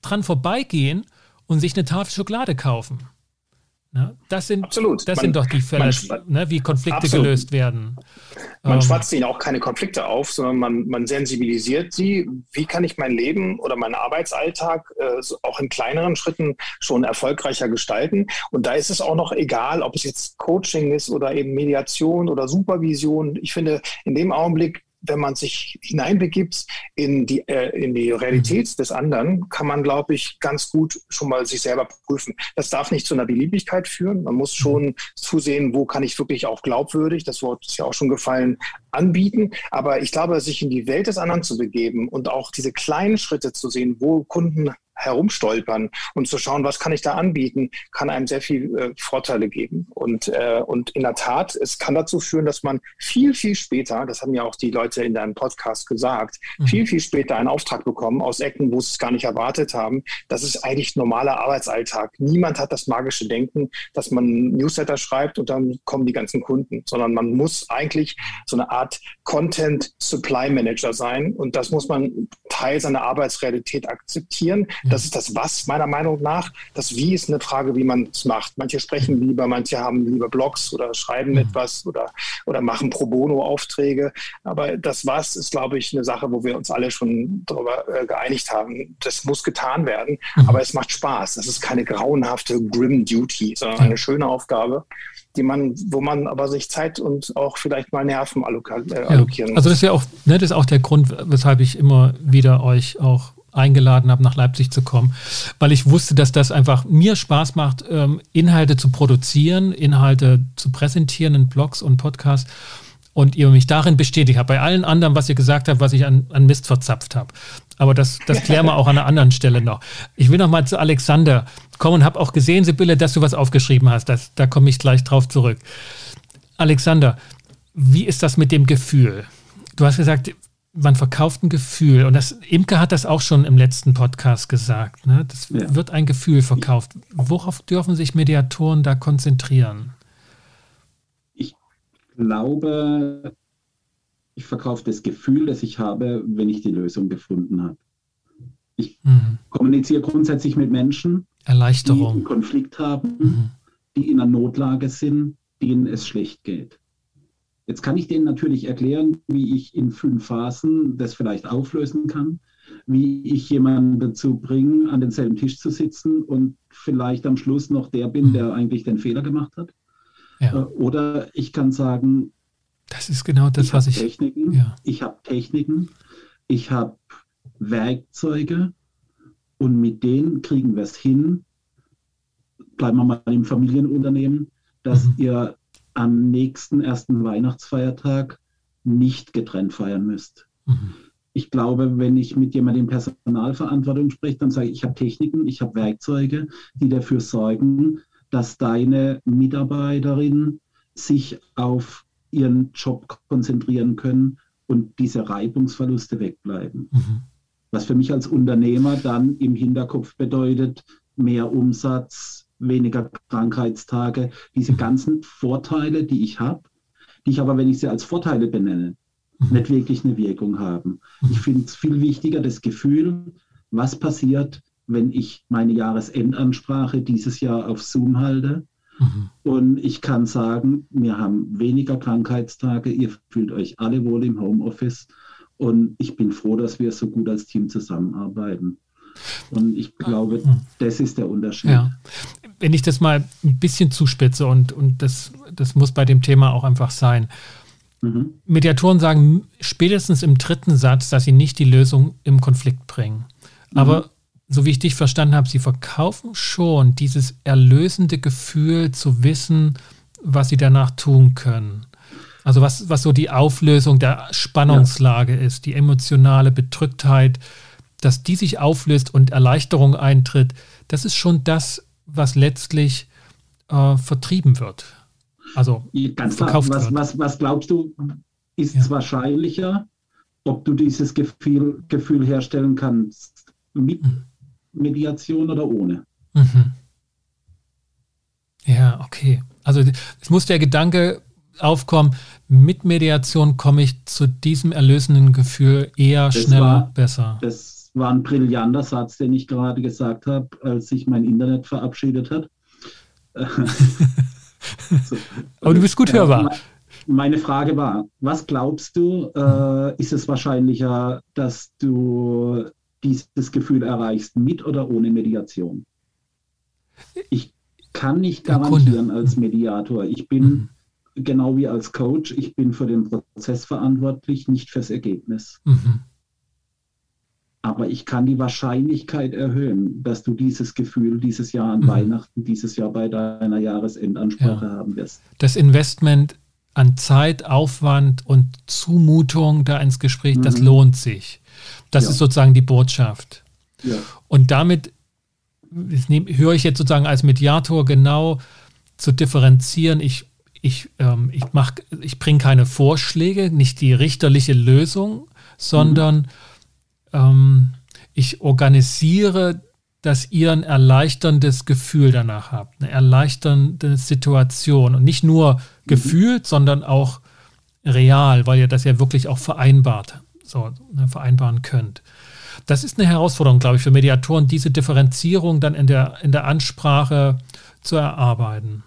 dran vorbeigehen und sich eine Tafel Schokolade kaufen. Ne? Das, sind, Absolut. das man, sind doch die Fälle, ne, wie Konflikte Absolut. gelöst werden. Man ähm, schwatzt ihnen auch keine Konflikte auf, sondern man, man sensibilisiert sie. Wie kann ich mein Leben oder meinen Arbeitsalltag äh, auch in kleineren Schritten schon erfolgreicher gestalten? Und da ist es auch noch egal, ob es jetzt Coaching ist oder eben Mediation oder Supervision. Ich finde, in dem Augenblick wenn man sich hineinbegibt in die, äh, in die Realität mhm. des anderen, kann man, glaube ich, ganz gut schon mal sich selber prüfen. Das darf nicht zu einer Beliebigkeit führen. Man muss schon zusehen, wo kann ich wirklich auch glaubwürdig, das Wort ist ja auch schon gefallen, anbieten. Aber ich glaube, sich in die Welt des anderen zu begeben und auch diese kleinen Schritte zu sehen, wo Kunden herumstolpern und zu schauen, was kann ich da anbieten, kann einem sehr viel äh, Vorteile geben. Und, äh, und in der Tat, es kann dazu führen, dass man viel, viel später, das haben ja auch die Leute in deinem Podcast gesagt, mhm. viel, viel später einen Auftrag bekommen aus Ecken, wo sie es gar nicht erwartet haben. Das ist eigentlich normaler Arbeitsalltag. Niemand hat das magische Denken, dass man Newsletter schreibt und dann kommen die ganzen Kunden, sondern man muss eigentlich so eine Art Content Supply Manager sein und das muss man Teil seiner Arbeitsrealität akzeptieren. Das ist das Was meiner Meinung nach. Das Wie ist eine Frage, wie man es macht. Manche sprechen lieber, manche haben lieber Blogs oder schreiben mhm. etwas oder, oder machen Pro Bono-Aufträge. Aber das Was ist, glaube ich, eine Sache, wo wir uns alle schon darüber äh, geeinigt haben. Das muss getan werden, mhm. aber es macht Spaß. Das ist keine grauenhafte Grim Duty, sondern eine schöne Aufgabe die man, wo man aber sich Zeit und auch vielleicht mal Nerven allokieren ja. Also das ist ja auch, ne, das ist auch der Grund, weshalb ich immer wieder euch auch eingeladen habe, nach Leipzig zu kommen, weil ich wusste, dass das einfach mir Spaß macht, ähm, Inhalte zu produzieren, Inhalte zu präsentieren in Blogs und Podcasts und ihr mich darin bestätigt habt. Bei allen anderen, was ihr gesagt habt, was ich an, an Mist verzapft habe. Aber das, das klären wir auch an einer anderen Stelle noch. Ich will noch mal zu Alexander kommen und habe auch gesehen, Sibylle, dass du was aufgeschrieben hast. Das, da komme ich gleich drauf zurück. Alexander, wie ist das mit dem Gefühl? Du hast gesagt, man verkauft ein Gefühl. Und das, Imke hat das auch schon im letzten Podcast gesagt. Ne? Das ja. wird ein Gefühl verkauft. Worauf dürfen sich Mediatoren da konzentrieren? Ich glaube, ich verkaufe das Gefühl, das ich habe, wenn ich die Lösung gefunden habe. Ich mhm. kommuniziere grundsätzlich mit Menschen, Erleichterung. die einen Konflikt haben, mhm. die in einer Notlage sind, denen es schlecht geht. Jetzt kann ich denen natürlich erklären, wie ich in fünf Phasen das vielleicht auflösen kann, wie ich jemanden dazu bringe, an denselben Tisch zu sitzen und vielleicht am Schluss noch der bin, mhm. der eigentlich den Fehler gemacht hat. Ja. Äh, oder ich kann sagen, das ist genau das, ich was ich. Techniken, ja. Ich habe Techniken, ich habe Werkzeuge und mit denen kriegen wir es hin. Bleiben wir mal im Familienunternehmen, dass mhm. ihr am nächsten ersten Weihnachtsfeiertag nicht getrennt feiern müsst. Mhm. Ich glaube, wenn ich mit jemandem in Personalverantwortung spreche, dann sage ich, ich habe Techniken, ich habe Werkzeuge, die dafür sorgen, dass deine Mitarbeiterin sich auf ihren Job konzentrieren können und diese Reibungsverluste wegbleiben. Mhm. Was für mich als Unternehmer dann im Hinterkopf bedeutet, mehr Umsatz, weniger Krankheitstage, diese ganzen Vorteile, die ich habe, die ich aber, wenn ich sie als Vorteile benenne, mhm. nicht wirklich eine Wirkung haben. Ich finde es viel wichtiger, das Gefühl, was passiert, wenn ich meine Jahresendansprache dieses Jahr auf Zoom halte. Mhm. Und ich kann sagen, wir haben weniger Krankheitstage, ihr fühlt euch alle wohl im Homeoffice. Und ich bin froh, dass wir so gut als Team zusammenarbeiten. Und ich glaube, mhm. das ist der Unterschied. Ja wenn ich das mal ein bisschen zuspitze und, und das, das muss bei dem Thema auch einfach sein. Mhm. Mediatoren sagen spätestens im dritten Satz, dass sie nicht die Lösung im Konflikt bringen. Mhm. Aber so wie ich dich verstanden habe, sie verkaufen schon dieses erlösende Gefühl zu wissen, was sie danach tun können. Also was, was so die Auflösung der Spannungslage ja. ist, die emotionale Bedrücktheit, dass die sich auflöst und Erleichterung eintritt, das ist schon das, was letztlich äh, vertrieben wird. Also ganz klar, was, wird. Was, was glaubst du, ist es wahrscheinlicher, ob du dieses Gefühl, Gefühl herstellen kannst mit mhm. Mediation oder ohne? Mhm. Ja, okay. Also es muss der Gedanke aufkommen, mit Mediation komme ich zu diesem erlösenden Gefühl eher das schneller, war, besser. Das war ein brillanter Satz, den ich gerade gesagt habe, als sich mein Internet verabschiedet hat. so. Aber du bist gut hörbar. Meine Frage war, was glaubst du, äh, ist es wahrscheinlicher, dass du dieses Gefühl erreichst, mit oder ohne Mediation? Ich kann nicht garantieren als Mediator. Ich bin mhm genau wie als Coach, ich bin für den Prozess verantwortlich, nicht fürs Ergebnis. Mhm. Aber ich kann die Wahrscheinlichkeit erhöhen, dass du dieses Gefühl dieses Jahr an mhm. Weihnachten, dieses Jahr bei deiner Jahresendansprache ja. haben wirst. Das Investment an Zeit, Aufwand und Zumutung da ins Gespräch, mhm. das lohnt sich. Das ja. ist sozusagen die Botschaft. Ja. Und damit höre ich jetzt sozusagen als Mediator genau zu differenzieren. Ich ich, ähm, ich, ich bringe keine Vorschläge, nicht die richterliche Lösung, sondern mhm. ähm, ich organisiere, dass ihr ein erleichterndes Gefühl danach habt, eine erleichternde Situation und nicht nur gefühlt, sondern auch real, weil ihr das ja wirklich auch vereinbart, so ne, vereinbaren könnt. Das ist eine Herausforderung, glaube ich, für Mediatoren, diese Differenzierung dann in der, in der Ansprache zu erarbeiten.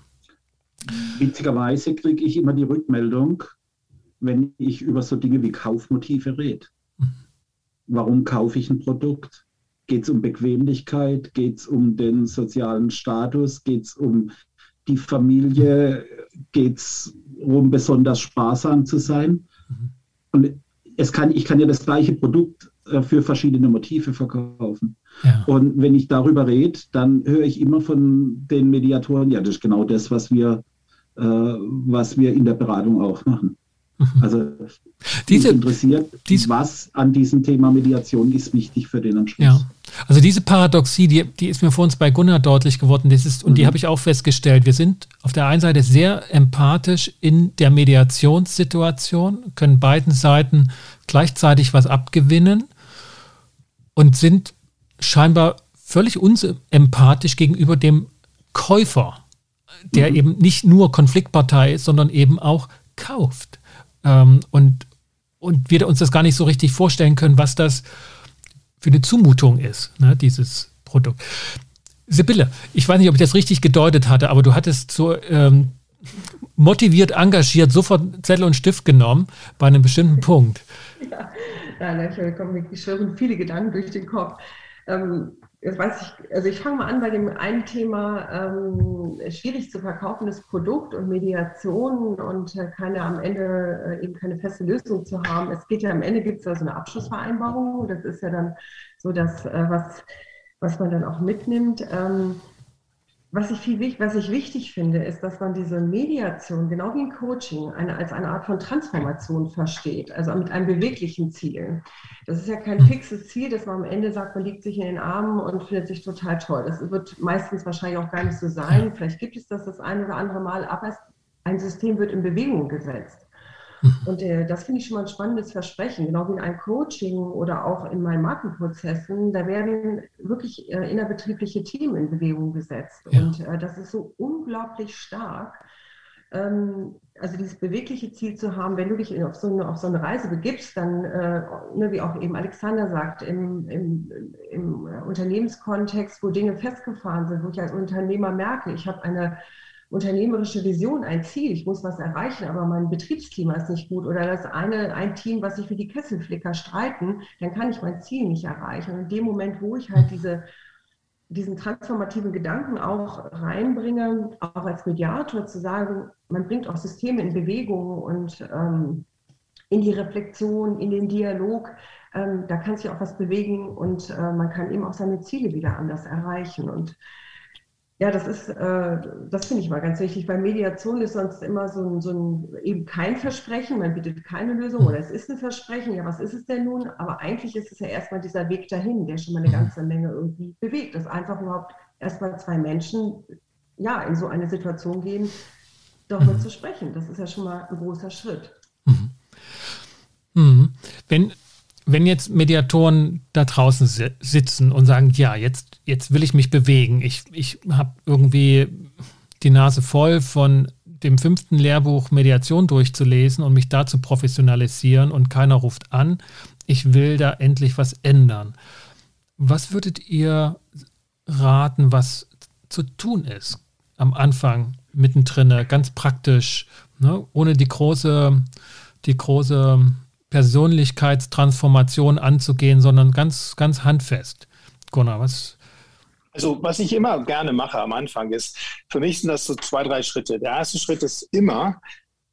Witzigerweise kriege ich immer die Rückmeldung, wenn ich über so Dinge wie Kaufmotive rede. Warum kaufe ich ein Produkt? Geht es um Bequemlichkeit? Geht es um den sozialen Status? Geht es um die Familie? Geht es um besonders sparsam zu sein? Und es kann, ich kann ja das gleiche Produkt äh, für verschiedene Motive verkaufen. Ja. Und wenn ich darüber rede, dann höre ich immer von den Mediatoren, ja, das ist genau das, was wir was wir in der Beratung auch machen. Mhm. Also diese, interessiert, diese, was an diesem Thema Mediation ist wichtig für den Anschluss. Ja. Also diese Paradoxie, die, die ist mir vor uns bei Gunnar deutlich geworden. Das ist, und mhm. die habe ich auch festgestellt. Wir sind auf der einen Seite sehr empathisch in der Mediationssituation, können beiden Seiten gleichzeitig was abgewinnen und sind scheinbar völlig unempathisch gegenüber dem Käufer der mhm. eben nicht nur Konfliktpartei ist, sondern eben auch kauft. Ähm, und, und wir uns das gar nicht so richtig vorstellen können, was das für eine Zumutung ist, ne, dieses Produkt. Sibylle, ich weiß nicht, ob ich das richtig gedeutet hatte, aber du hattest so ähm, motiviert, engagiert sofort Zettel und Stift genommen bei einem bestimmten Punkt. Ja, nein, da kommen schwirren viele Gedanken durch den Kopf. Ähm, jetzt weiß ich, also ich fange mal an bei dem einen Thema, ähm, schwierig zu verkaufendes Produkt und Mediation und äh, keine am Ende äh, eben keine feste Lösung zu haben. Es geht ja am Ende gibt es da so eine Abschlussvereinbarung. Das ist ja dann so das, äh, was, was man dann auch mitnimmt. Ähm, was ich, viel, was ich wichtig finde, ist, dass man diese Mediation, genau wie ein Coaching, eine, als eine Art von Transformation versteht, also mit einem beweglichen Ziel. Das ist ja kein fixes Ziel, dass man am Ende sagt, man liegt sich in den Armen und findet sich total toll. Das wird meistens wahrscheinlich auch gar nicht so sein. Vielleicht gibt es das das ein oder andere Mal, aber ein System wird in Bewegung gesetzt. Mhm. Und äh, das finde ich schon mal ein spannendes Versprechen, genau wie in einem Coaching oder auch in meinen Markenprozessen. Da werden wirklich äh, innerbetriebliche Themen in Bewegung gesetzt. Ja. Und äh, das ist so unglaublich stark. Ähm, also dieses bewegliche Ziel zu haben, wenn du dich auf so eine, auf so eine Reise begibst, dann, äh, ne, wie auch eben Alexander sagt, im, im, im Unternehmenskontext, wo Dinge festgefahren sind, wo ich als Unternehmer merke, ich habe eine unternehmerische Vision, ein Ziel, ich muss was erreichen, aber mein Betriebsklima ist nicht gut oder das eine, ein Team, was sich für die Kesselflicker streiten, dann kann ich mein Ziel nicht erreichen. Und in dem Moment, wo ich halt diese, diesen transformativen Gedanken auch reinbringe, auch als Mediator zu sagen, man bringt auch Systeme in Bewegung und ähm, in die Reflexion, in den Dialog, ähm, da kann sich auch was bewegen und äh, man kann eben auch seine Ziele wieder anders erreichen. Und ja, das ist, äh, das finde ich mal ganz wichtig. Bei Mediation ist sonst immer so ein, so ein, eben kein Versprechen, man bietet keine Lösung oder es ist ein Versprechen, ja, was ist es denn nun? Aber eigentlich ist es ja erstmal dieser Weg dahin, der schon mal eine ganze Menge irgendwie bewegt, dass einfach überhaupt erstmal zwei Menschen ja in so eine Situation gehen, darüber mhm. zu sprechen. Das ist ja schon mal ein großer Schritt. Mhm. Mhm. Wenn, wenn jetzt Mediatoren da draußen sitzen und sagen, ja, jetzt, jetzt will ich mich bewegen, ich, ich habe irgendwie die Nase voll von dem fünften Lehrbuch Mediation durchzulesen und mich da zu professionalisieren und keiner ruft an. Ich will da endlich was ändern. Was würdet ihr raten, was zu tun ist am Anfang, mittendrin, ganz praktisch, ne? ohne die große, die große Persönlichkeitstransformation anzugehen, sondern ganz, ganz handfest. Gunnar, was? Also, was ich immer gerne mache am Anfang ist, für mich sind das so zwei, drei Schritte. Der erste Schritt ist immer,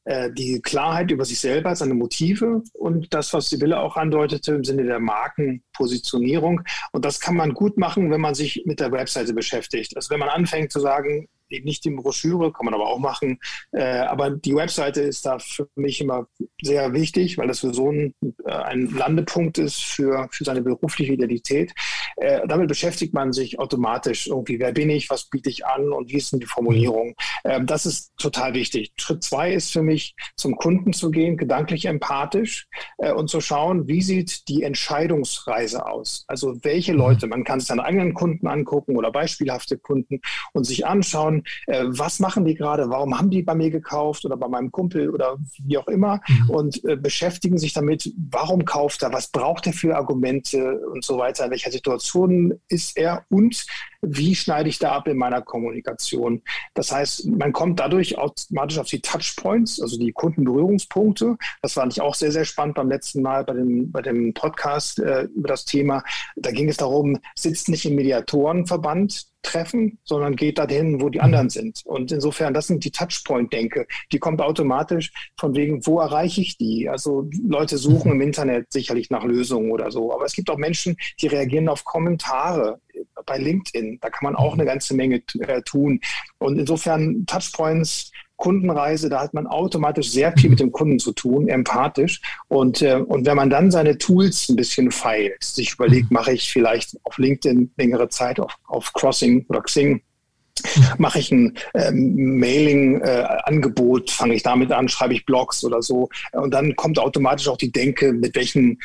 äh, die Klarheit über sich selber, seine Motive und das, was Sibylle auch andeutete im Sinne der Markenpositionierung. Und das kann man gut machen, wenn man sich mit der Webseite beschäftigt. Also wenn man anfängt zu sagen, nicht die Broschüre, kann man aber auch machen. Äh, aber die Webseite ist da für mich immer sehr wichtig, weil das für so ein, äh, ein Landepunkt ist für, für seine berufliche Identität. Äh, damit beschäftigt man sich automatisch irgendwie, wer bin ich, was biete ich an und wie ist denn die Formulierung. Ähm, das ist total wichtig. Schritt zwei ist für mich, zum Kunden zu gehen, gedanklich empathisch äh, und zu schauen, wie sieht die Entscheidungsreise aus. Also welche Leute, man kann sich seine eigenen Kunden angucken oder beispielhafte Kunden und sich anschauen, äh, was machen die gerade, warum haben die bei mir gekauft oder bei meinem Kumpel oder wie auch immer? Mhm. und äh, beschäftigen sich damit, warum kauft er, was braucht er für Argumente und so weiter, in welcher Situation ist er? Und wie schneide ich da ab in meiner Kommunikation. Das heißt, man kommt dadurch automatisch auf die Touchpoints, also die Kundenberührungspunkte. Das fand ich auch sehr, sehr spannend beim letzten Mal bei dem, bei dem Podcast äh, über das Thema. Da ging es darum, sitzt nicht im Mediatorenverband, treffen, sondern geht dahin, wo die mhm. anderen sind. Und insofern, das sind die Touchpoint-Denke. Die kommt automatisch von wegen, wo erreiche ich die? Also Leute suchen mhm. im Internet sicherlich nach Lösungen oder so. Aber es gibt auch Menschen, die reagieren auf Kommentare bei LinkedIn. Da kann man auch mhm. eine ganze Menge äh, tun. Und insofern Touchpoints Kundenreise, da hat man automatisch sehr viel mit dem Kunden zu tun, empathisch. Und, äh, und wenn man dann seine Tools ein bisschen feilt, sich überlegt, mhm. mache ich vielleicht auf LinkedIn längere Zeit, auf, auf Crossing oder Xing, mache ich ein ähm, Mailing-Angebot, äh, fange ich damit an, schreibe ich Blogs oder so. Und dann kommt automatisch auch die Denke, mit welchen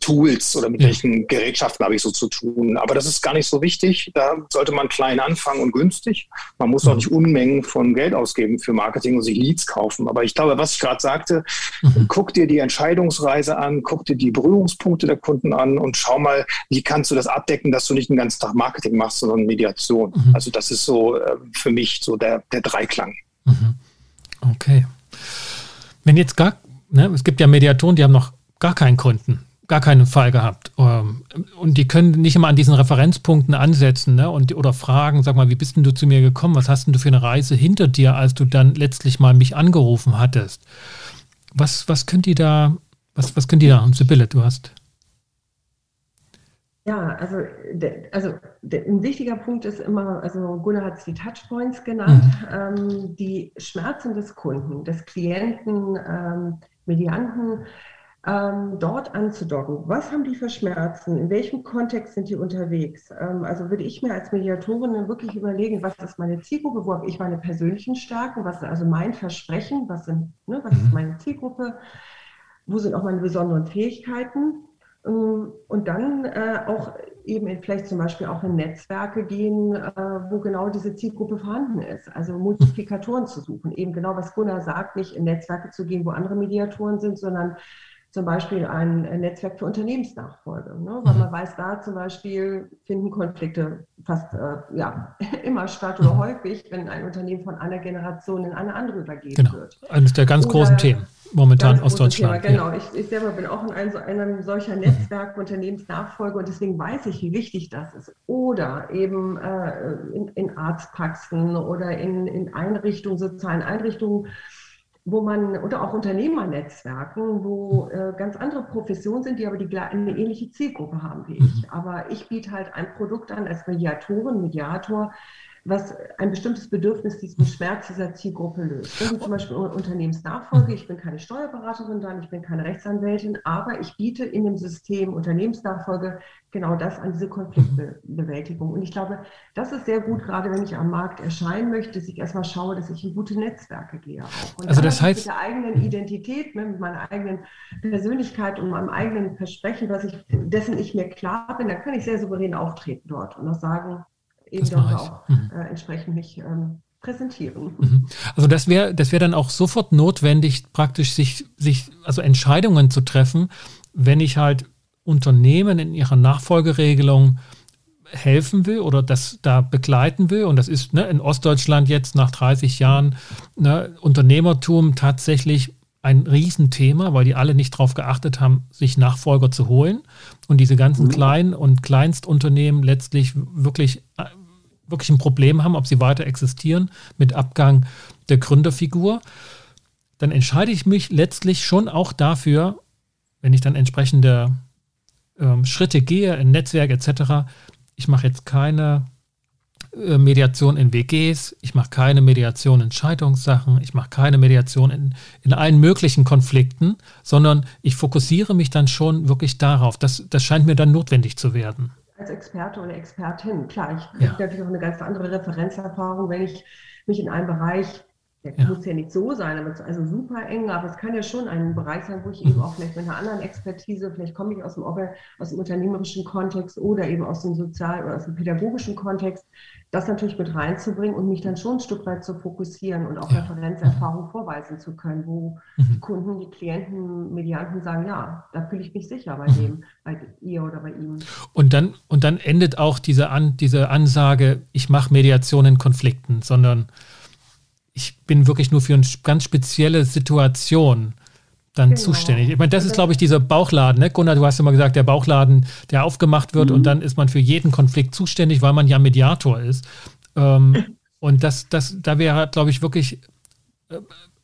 Tools oder mit ja. welchen Gerätschaften habe ich so zu tun. Aber das ist gar nicht so wichtig. Da sollte man klein anfangen und günstig. Man muss mhm. auch nicht Unmengen von Geld ausgeben für Marketing und sich Leads kaufen. Aber ich glaube, was ich gerade sagte, mhm. guck dir die Entscheidungsreise an, guck dir die Berührungspunkte der Kunden an und schau mal, wie kannst du das abdecken, dass du nicht den ganzen Tag Marketing machst, sondern Mediation. Mhm. Also das ist so äh, für mich so der, der Dreiklang. Mhm. Okay. Wenn jetzt gar, ne, es gibt ja Mediatoren, die haben noch gar keinen Kunden gar keinen Fall gehabt. Ähm, und die können nicht immer an diesen Referenzpunkten ansetzen ne? und, oder fragen, sag mal, wie bist denn du zu mir gekommen? Was hast denn du für eine Reise hinter dir, als du dann letztlich mal mich angerufen hattest? Was, was könnt ihr da, was, was könnt ihr da? Und Sibylle, du hast. Ja, also, also ein wichtiger Punkt ist immer, also Gunnar hat es die Touchpoints genannt, mhm. ähm, die Schmerzen des Kunden, des Klienten, ähm, Medianten, ähm, dort anzudocken. Was haben die für Schmerzen? In welchem Kontext sind die unterwegs? Ähm, also würde ich mir als Mediatorin wirklich überlegen, was ist meine Zielgruppe, wo habe ich meine persönlichen Stärken, was ist also mein Versprechen, was, sind, ne, was ist mhm. meine Zielgruppe, wo sind auch meine besonderen Fähigkeiten? Ähm, und dann äh, auch eben vielleicht zum Beispiel auch in Netzwerke gehen, äh, wo genau diese Zielgruppe vorhanden ist. Also Multiplikatoren zu suchen. Eben genau, was Gunnar sagt, nicht in Netzwerke zu gehen, wo andere Mediatoren sind, sondern zum Beispiel ein Netzwerk für Unternehmensnachfolge, ne? weil mhm. man weiß, da zum Beispiel finden Konflikte fast äh, ja, immer statt oder häufig, wenn ein Unternehmen von einer Generation in eine andere übergeben genau. wird. Eines der ganz oder großen Themen momentan aus Deutschland. Thema, genau, ja. ich, ich, selber bin auch in einem, einem solcher. Netzwerk mhm. Unternehmensnachfolge und deswegen weiß ich, wie wichtig das ist. Oder eben äh, in, in Arztpraxen oder in, in Einrichtungen, sozialen Einrichtungen, wo man, oder auch Unternehmernetzwerken, wo äh, ganz andere Professionen sind, die aber die, eine ähnliche Zielgruppe haben wie ich. Mhm. Aber ich biete halt ein Produkt an als Mediatorin, Mediator, was ein bestimmtes Bedürfnis, diesen Schmerz dieser Zielgruppe löst. Das ist zum Beispiel Unternehmensnachfolge. Ich bin keine Steuerberaterin dann, ich bin keine Rechtsanwältin, aber ich biete in dem System Unternehmensnachfolge genau das an diese Konfliktbewältigung. Und ich glaube, das ist sehr gut, gerade wenn ich am Markt erscheinen möchte, dass ich erstmal schaue, dass ich in gute Netzwerke gehe. Auch. Und also das heißt, mit der eigenen Identität, ne, mit meiner eigenen Persönlichkeit und meinem eigenen Versprechen, was ich, dessen ich mir klar bin, dann kann ich sehr souverän auftreten dort und auch sagen, eben dort auch mhm. äh, entsprechend mich ähm, präsentieren. Mhm. Also das wäre das wäre dann auch sofort notwendig, praktisch sich, sich, also Entscheidungen zu treffen, wenn ich halt Unternehmen in ihrer Nachfolgeregelung helfen will oder das da begleiten will. Und das ist ne, in Ostdeutschland jetzt nach 30 Jahren ne, Unternehmertum tatsächlich ein Riesenthema, weil die alle nicht darauf geachtet haben, sich Nachfolger zu holen und diese ganzen mhm. kleinen und Kleinstunternehmen letztlich wirklich, äh, wirklich ein Problem haben, ob sie weiter existieren mit Abgang der Gründerfigur. Dann entscheide ich mich letztlich schon auch dafür, wenn ich dann entsprechende ähm, Schritte gehe, in Netzwerk etc., ich mache jetzt keine äh, Mediation in WGs, ich mache keine Mediation in Scheidungssachen, ich mache keine Mediation in, in allen möglichen Konflikten, sondern ich fokussiere mich dann schon wirklich darauf. Das, das scheint mir dann notwendig zu werden. Als Experte oder Expertin, klar, ich ja. habe natürlich auch eine ganz andere Referenzerfahrung, wenn ich mich in einem Bereich der ja. muss ja nicht so sein, aber es ist also super eng, aber es kann ja schon ein Bereich sein, wo ich eben auch vielleicht mit einer anderen Expertise, vielleicht komme ich aus dem, aus dem unternehmerischen Kontext oder eben aus dem sozial- oder aus dem pädagogischen Kontext, das natürlich mit reinzubringen und mich dann schon ein Stück weit zu fokussieren und auch ja. Referenzerfahrung vorweisen zu können, wo mhm. die Kunden, die Klienten, Medianten sagen, ja, da fühle ich mich sicher bei dem, bei ihr oder bei ihm. Und dann, und dann endet auch diese, An, diese Ansage, ich mache Mediation in Konflikten, sondern ich bin wirklich nur für eine ganz spezielle Situation dann genau. zuständig. Ich meine, das ist, glaube ich, dieser Bauchladen. Ne? Gunnar, du hast immer gesagt, der Bauchladen, der aufgemacht wird mhm. und dann ist man für jeden Konflikt zuständig, weil man ja Mediator ist. Ähm, und das, das, da wäre, glaube ich, wirklich, äh,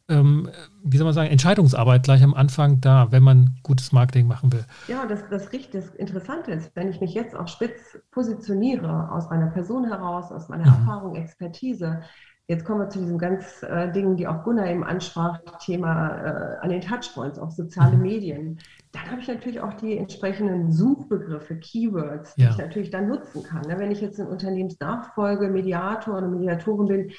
ähm, wie soll man sagen, Entscheidungsarbeit gleich am Anfang da, wenn man gutes Marketing machen will. Ja, das, das, das Interessante ist, wenn ich mich jetzt auch spitz positioniere, aus meiner Person heraus, aus meiner mhm. Erfahrung, Expertise, Jetzt kommen wir zu diesen ganz äh, Dingen, die auch Gunnar eben ansprach, Thema äh, an den Touchpoints, auch soziale mhm. Medien. Dann habe ich natürlich auch die entsprechenden Suchbegriffe, Keywords, die ja. ich natürlich dann nutzen kann. Ne? Wenn ich jetzt ein Unternehmensnachfolge, Mediator oder Mediatorin bin,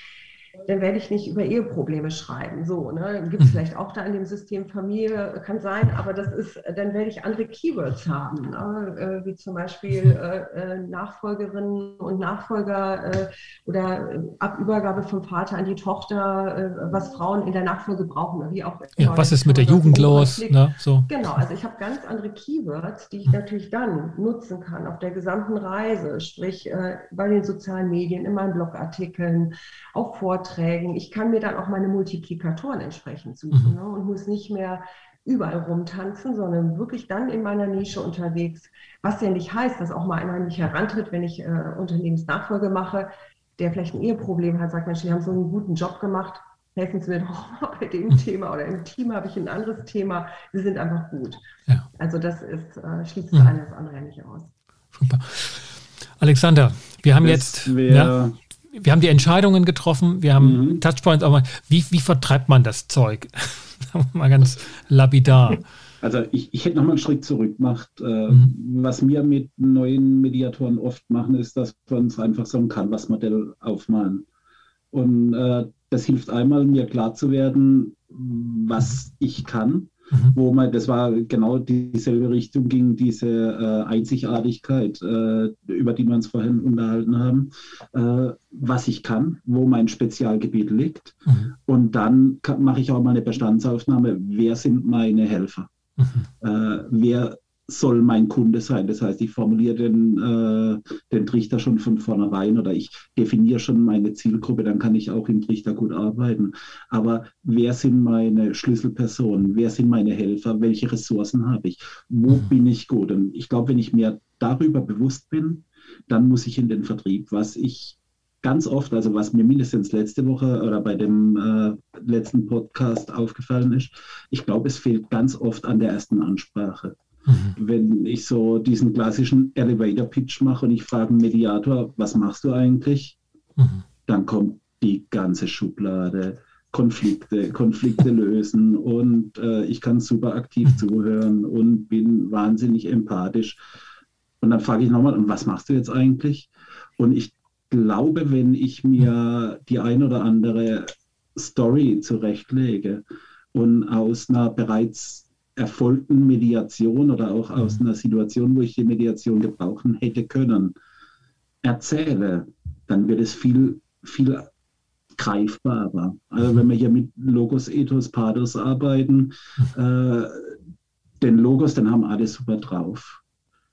dann werde ich nicht über Eheprobleme schreiben. So, ne? Gibt es mhm. vielleicht auch da in dem System Familie, kann sein, aber das ist, dann werde ich andere Keywords haben, ne? äh, wie zum Beispiel äh, äh Nachfolgerinnen und Nachfolger äh, oder äh, Abübergabe vom Vater an die Tochter, äh, was Frauen in der Nachfolge brauchen, wie auch. Ja, was ist mit der Jugend los? Ne? So. Genau, also ich habe ganz andere Keywords, die ich natürlich dann nutzen kann auf der gesamten Reise, sprich bei den sozialen Medien, in meinen Blogartikeln, auf Vorträgen Vorträgen. Ich kann mir dann auch meine Multiplikatoren entsprechend suchen mhm. ne, und muss nicht mehr überall rumtanzen, sondern wirklich dann in meiner Nische unterwegs. Was ja nicht heißt, dass auch mal einer an mich herantritt, wenn ich äh, Unternehmensnachfolge mache, der vielleicht ein Eheproblem hat, sagt, Mensch, Sie haben so einen guten Job gemacht, helfen Sie mir doch mal bei dem mhm. Thema oder im Team habe ich ein anderes Thema. Sie sind einfach gut. Ja. Also das ist, äh, schließt das mhm. eine das andere nicht aus. Super. Alexander, wir haben das jetzt. Ja, wir haben die Entscheidungen getroffen, wir haben mhm. Touchpoints, aber wie, wie vertreibt man das Zeug? mal ganz lapidar. Also ich, ich hätte noch mal einen Schritt zurück gemacht. Äh, mhm. Was wir mit neuen Mediatoren oft machen, ist, dass wir uns einfach so ein Canvas-Modell aufmalen. Und äh, das hilft einmal, mir klar zu werden, was ich kann mhm. wo man, das war genau dieselbe Richtung ging, diese äh, Einzigartigkeit, äh, über die wir uns vorhin unterhalten haben, äh, was ich kann, wo mein Spezialgebiet liegt. Mhm. Und dann mache ich auch mal eine Bestandsaufnahme, wer sind meine Helfer? Mhm. Äh, wer soll mein Kunde sein. Das heißt, ich formuliere den, äh, den Trichter schon von vornherein oder ich definiere schon meine Zielgruppe, dann kann ich auch im Trichter gut arbeiten. Aber wer sind meine Schlüsselpersonen? Wer sind meine Helfer? Welche Ressourcen habe ich? Wo mhm. bin ich gut? Und ich glaube, wenn ich mir darüber bewusst bin, dann muss ich in den Vertrieb. Was ich ganz oft, also was mir mindestens letzte Woche oder bei dem äh, letzten Podcast aufgefallen ist, ich glaube, es fehlt ganz oft an der ersten Ansprache. Mhm. Wenn ich so diesen klassischen Elevator-Pitch mache und ich frage einen Mediator, was machst du eigentlich? Mhm. Dann kommt die ganze Schublade. Konflikte, Konflikte lösen und äh, ich kann super aktiv mhm. zuhören und bin wahnsinnig empathisch. Und dann frage ich nochmal, und was machst du jetzt eigentlich? Und ich glaube, wenn ich mir die ein oder andere Story zurechtlege und aus einer bereits erfolgten Mediation oder auch aus mhm. einer Situation, wo ich die Mediation gebrauchen hätte können, erzähle, dann wird es viel, viel greifbarer. Also wenn wir hier mit Logos, Ethos, Pathos arbeiten, äh, den Logos, den haben alle super drauf.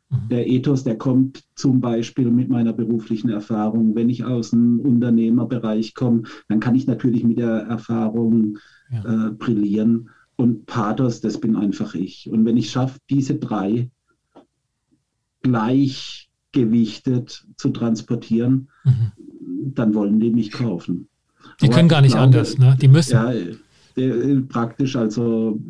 Mhm. Der Ethos, der kommt zum Beispiel mit meiner beruflichen Erfahrung. Wenn ich aus dem Unternehmerbereich komme, dann kann ich natürlich mit der Erfahrung ja. äh, brillieren. Und Pathos, das bin einfach ich. Und wenn ich schaffe, diese drei gleichgewichtet zu transportieren, mhm. dann wollen die mich kaufen. Die Aber können gar nicht glaube, anders, ne? Die müssen. Ja, praktisch, also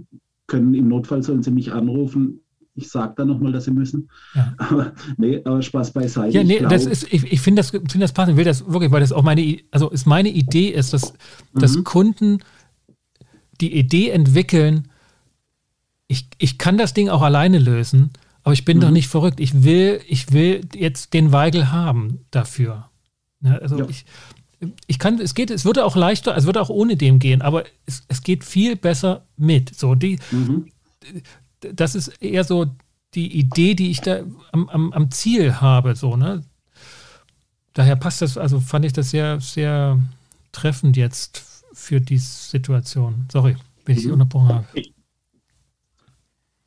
können im Notfall sollen sie mich anrufen. Ich sage dann nochmal, dass sie müssen. Ja. Aber nee, aber Spaß beiseite. Ja, nee, ich das ist, ich, ich finde das, find das passend, ich will das wirklich, weil das auch meine, also ist meine Idee ist, dass, mhm. dass Kunden die Idee entwickeln, ich, ich kann das Ding auch alleine lösen, aber ich bin mhm. doch nicht verrückt. Ich will, ich will jetzt den Weigel haben dafür. Ja, also ja. ich, ich kann, es geht, es würde auch leichter, es würde auch ohne dem gehen, aber es, es geht viel besser mit. So, die, mhm. das ist eher so die Idee, die ich da am, am, am Ziel habe, so, ne? Daher passt das, also fand ich das sehr, sehr treffend jetzt für die Situation. Sorry, wenn ich Sie unterbrochen habe.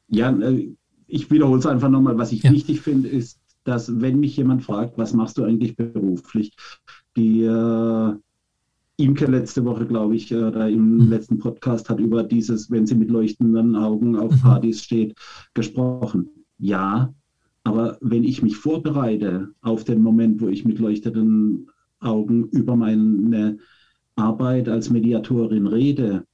Ja, äh, ich wiederhole es einfach nochmal. Was ich ja. wichtig finde, ist, dass wenn mich jemand fragt, was machst du eigentlich beruflich, die äh, Imke letzte Woche, glaube ich, äh, da im mhm. letzten Podcast hat über dieses, wenn sie mit leuchtenden Augen auf mhm. Partys steht, gesprochen. Ja, aber wenn ich mich vorbereite auf den Moment, wo ich mit leuchtenden Augen über meine Arbeit als Mediatorin rede,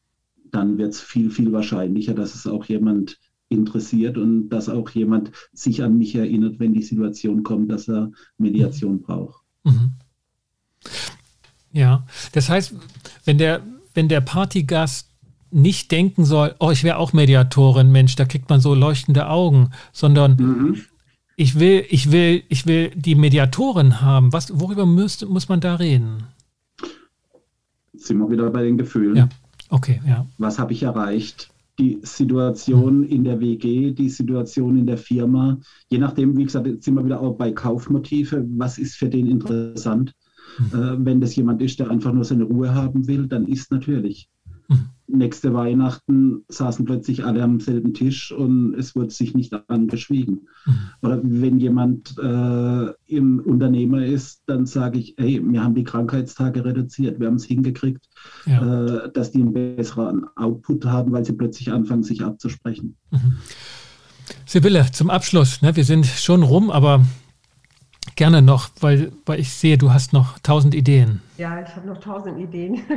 dann wird es viel, viel wahrscheinlicher, dass es auch jemand interessiert und dass auch jemand sich an mich erinnert, wenn die Situation kommt, dass er Mediation braucht. Mhm. Ja, das heißt, wenn der, wenn der Partygast nicht denken soll, oh, ich wäre auch Mediatorin, Mensch, da kriegt man so leuchtende Augen, sondern mhm. ich will, ich will, ich will die Mediatorin haben. Was, worüber müsst, muss man da reden? Sind wir wieder bei den Gefühlen. Ja, okay, ja. Was habe ich erreicht? Die Situation mhm. in der WG, die Situation in der Firma, je nachdem, wie gesagt, jetzt sind wir wieder auch bei Kaufmotive. Was ist für den interessant? Mhm. Äh, wenn das jemand ist, der einfach nur seine Ruhe haben will, dann ist natürlich. Mhm. Nächste Weihnachten saßen plötzlich alle am selben Tisch und es wurde sich nicht angeschwiegen. Mhm. Oder wenn jemand äh, im Unternehmer ist, dann sage ich, hey, wir haben die Krankheitstage reduziert, wir haben es hingekriegt, ja. äh, dass die einen besseren Output haben, weil sie plötzlich anfangen, sich abzusprechen. Mhm. Sibylle, zum Abschluss, ne, wir sind schon rum, aber gerne noch, weil, weil ich sehe, du hast noch tausend Ideen. Ja, ich habe noch tausend Ideen.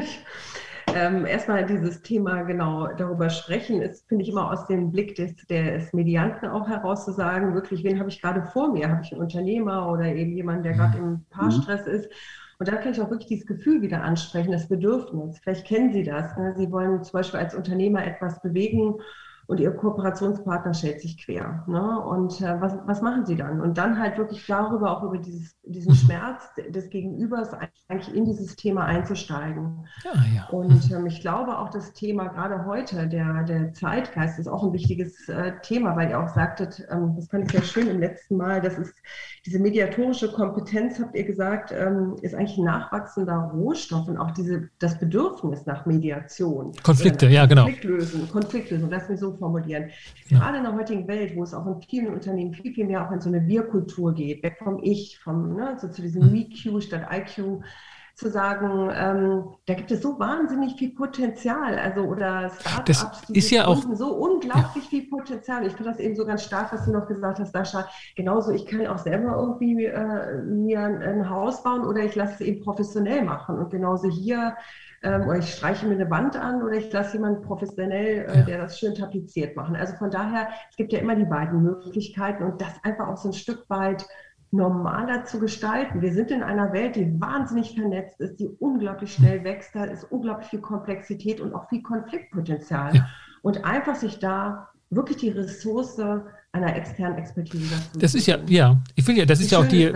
ähm, erstmal dieses Thema genau darüber sprechen, ist, finde ich, immer aus dem Blick des, des Medianten auch herauszusagen, wirklich, wen habe ich gerade vor mir? Habe ich einen Unternehmer oder eben jemanden, der gerade im Paarstress mhm. ist? Und da kann ich auch wirklich dieses Gefühl wieder ansprechen, das Bedürfnis. Vielleicht kennen Sie das. Ne? Sie wollen zum Beispiel als Unternehmer etwas bewegen und ihr Kooperationspartner stellt sich quer. Ne? Und äh, was, was machen sie dann? Und dann halt wirklich darüber, auch über dieses, diesen mhm. Schmerz des Gegenübers eigentlich in dieses Thema einzusteigen. Ja, ja. Und ähm, ich glaube auch das Thema gerade heute, der, der Zeitgeist, ist auch ein wichtiges äh, Thema, weil ihr auch sagtet, ähm, das fand ich sehr schön im letzten Mal, das ist diese mediatorische Kompetenz, habt ihr gesagt, ähm, ist eigentlich ein nachwachsender Rohstoff und auch diese, das Bedürfnis nach Mediation. Konflikte, ja, genau. Konfliktlösung, Konfliktlösung, lass mich so formulieren. Ja. Gerade in der heutigen Welt, wo es auch in vielen Unternehmen viel, viel mehr auch in so eine Wir-Kultur geht, weg vom Ich, vom, ne, so zu diesem mhm. Me-Q statt IQ, zu sagen, ähm, da gibt es so wahnsinnig viel Potenzial, also oder Startups, die ist ja auch so unglaublich ja. viel Potenzial. Ich finde das eben so ganz stark, was du noch gesagt hast, Sascha. Genauso, ich kann auch selber irgendwie äh, mir ein Haus bauen oder ich lasse es eben professionell machen. Und genauso hier ähm, oder ich streiche mir eine Wand an oder ich lasse jemanden professionell, äh, ja. der das schön tapeziert machen. Also von daher, es gibt ja immer die beiden Möglichkeiten und das einfach auch so ein Stück weit normaler zu gestalten. Wir sind in einer Welt, die wahnsinnig vernetzt ist, die unglaublich schnell wächst. Da ist unglaublich viel Komplexität und auch viel Konfliktpotenzial. Ja. Und einfach sich da wirklich die Ressource einer externen Expertise dazu. Das ist ja, ja, ich will ja, das Wie ist ja auch die, ist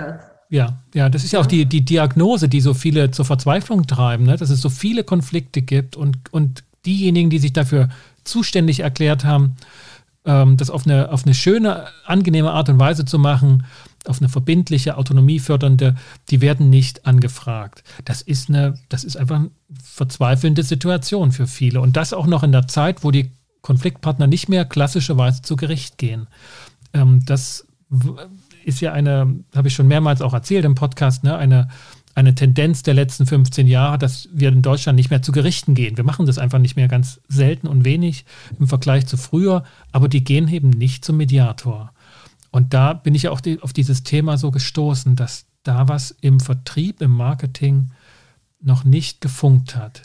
ja, ja, das ist ja, auch die, die Diagnose, die so viele zur Verzweiflung treiben, ne? dass es so viele Konflikte gibt und, und diejenigen, die sich dafür zuständig erklärt haben, ähm, das auf eine, auf eine schöne, angenehme Art und Weise zu machen, auf eine verbindliche, autonomiefördernde, die werden nicht angefragt. Das ist eine, das ist einfach eine verzweifelnde Situation für viele. Und das auch noch in der Zeit, wo die Konfliktpartner nicht mehr klassischerweise zu Gericht gehen. Ähm, das ist ja eine, habe ich schon mehrmals auch erzählt im Podcast, ne, eine, eine Tendenz der letzten 15 Jahre, dass wir in Deutschland nicht mehr zu Gerichten gehen. Wir machen das einfach nicht mehr ganz selten und wenig im Vergleich zu früher, aber die gehen eben nicht zum Mediator. Und da bin ich auch die, auf dieses Thema so gestoßen, dass da was im Vertrieb, im Marketing noch nicht gefunkt hat.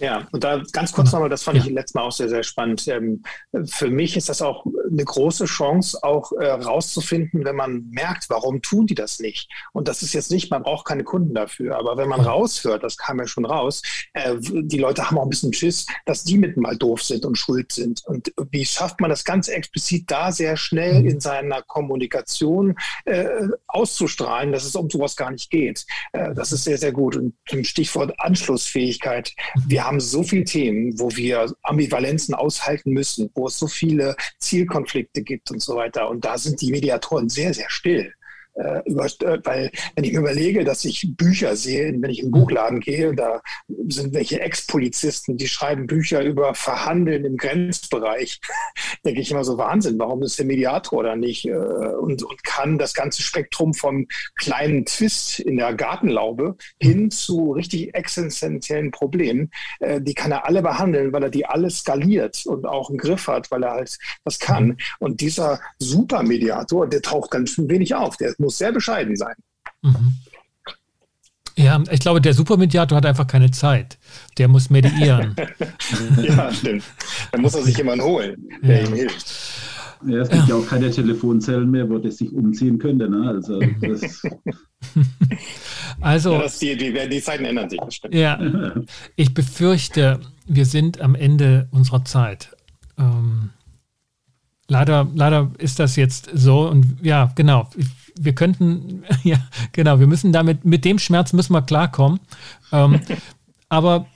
Ja, und da ganz kurz genau. nochmal, das fand ja. ich letztes Mal auch sehr, sehr spannend. Ähm, für mich ist das auch eine große Chance, auch äh, rauszufinden, wenn man merkt, warum tun die das nicht. Und das ist jetzt nicht, man braucht keine Kunden dafür, aber wenn man raushört, das kam ja schon raus, äh, die Leute haben auch ein bisschen Schiss, dass die mit mal doof sind und schuld sind. Und wie schafft man das ganz explizit da sehr schnell mhm. in seiner Kommunikation äh, auszustrahlen, dass es um sowas gar nicht geht? Äh, das ist sehr, sehr gut. Und zum Stichwort Anschlussfähigkeit. Wir haben so viele Themen, wo wir Ambivalenzen aushalten müssen, wo es so viele Zielkonflikte gibt und so weiter. Und da sind die Mediatoren sehr, sehr still. Äh, über, äh, weil wenn ich mir überlege, dass ich Bücher sehe, wenn ich in den Buchladen gehe, da sind welche Ex-Polizisten, die schreiben Bücher über Verhandeln im Grenzbereich, denke ich immer so Wahnsinn, warum ist der Mediator da nicht äh, und, und kann das ganze Spektrum vom kleinen Twist in der Gartenlaube hin zu richtig existenziellen Problemen, äh, die kann er alle behandeln, weil er die alle skaliert und auch einen Griff hat, weil er halt das kann. Und dieser Supermediator, der taucht ganz wenig auf. Der muss sehr bescheiden sein. Mhm. Ja, ich glaube, der Supermediator hat einfach keine Zeit. Der muss mediieren. ja, stimmt. Dann muss er sich jemanden holen, der ja. ihm hilft. Ja, es gibt ja. auch keine Telefonzellen mehr, wo das sich umziehen könnte. Ne? Also, das also ja, die, die, die, Zeiten ändern sich. Ja, ich befürchte, wir sind am Ende unserer Zeit. Ähm, leider, leider ist das jetzt so und ja, genau wir könnten, ja, genau, wir müssen damit, mit dem Schmerz müssen wir klarkommen. Ähm, aber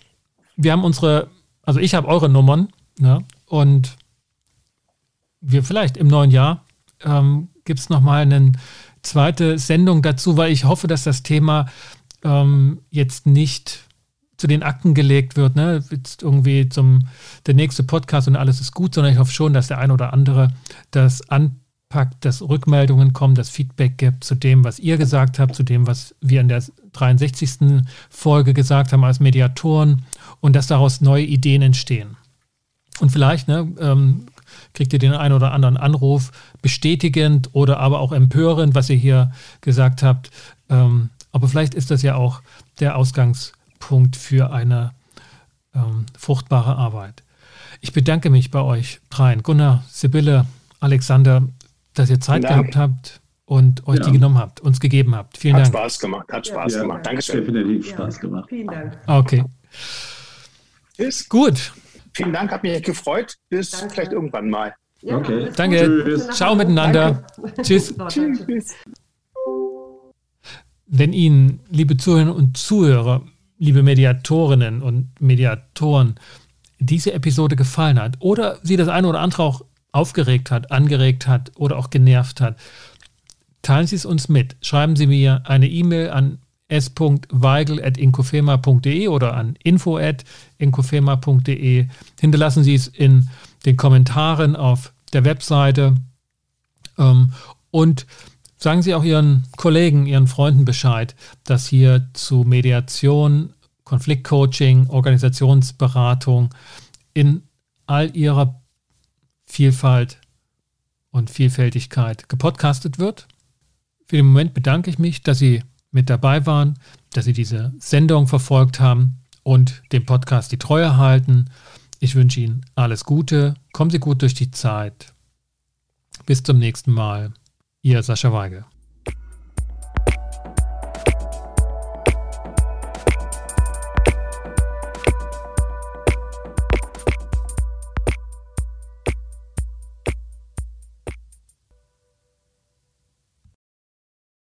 wir haben unsere, also ich habe eure Nummern, ne? Und wir vielleicht im neuen Jahr ähm, gibt es nochmal eine zweite Sendung dazu, weil ich hoffe, dass das Thema ähm, jetzt nicht zu den Akten gelegt wird, ne? Jetzt irgendwie zum der nächste Podcast und alles ist gut, sondern ich hoffe schon, dass der ein oder andere das an packt, dass Rückmeldungen kommen, dass Feedback gibt zu dem, was ihr gesagt habt, zu dem, was wir in der 63. Folge gesagt haben als Mediatoren und dass daraus neue Ideen entstehen. Und vielleicht ne, ähm, kriegt ihr den einen oder anderen Anruf bestätigend oder aber auch empörend, was ihr hier gesagt habt. Ähm, aber vielleicht ist das ja auch der Ausgangspunkt für eine ähm, fruchtbare Arbeit. Ich bedanke mich bei euch dreien. Gunnar, Sibylle, Alexander, dass ihr Zeit gehabt habt und euch ja. die genommen habt, uns gegeben habt. Vielen hat Dank. Hat Spaß gemacht, hat Spaß ja, gemacht. Dankeschön. Definitiv Spaß gemacht. Vielen Dank. Okay. Tschüss. Gut. Vielen Dank, hat mich gefreut. Bis Danke. vielleicht irgendwann mal. Ja, okay. Danke. Tschüss. Ciao miteinander. Danke. Tschüss. Tschüss. Wenn Ihnen, liebe Zuhörerinnen und Zuhörer, liebe Mediatorinnen und Mediatoren, diese Episode gefallen hat oder Sie das eine oder andere auch aufgeregt hat, angeregt hat oder auch genervt hat, teilen Sie es uns mit. Schreiben Sie mir eine E-Mail an s.weigel.inkofema.de oder an info.inkofema.de. Hinterlassen Sie es in den Kommentaren auf der Webseite ähm, und sagen Sie auch Ihren Kollegen, Ihren Freunden Bescheid, dass hier zu Mediation, Konfliktcoaching, Organisationsberatung in all ihrer Vielfalt und Vielfältigkeit gepodcastet wird. Für den Moment bedanke ich mich, dass Sie mit dabei waren, dass Sie diese Sendung verfolgt haben und dem Podcast die Treue halten. Ich wünsche Ihnen alles Gute, kommen Sie gut durch die Zeit. Bis zum nächsten Mal. Ihr Sascha Weige.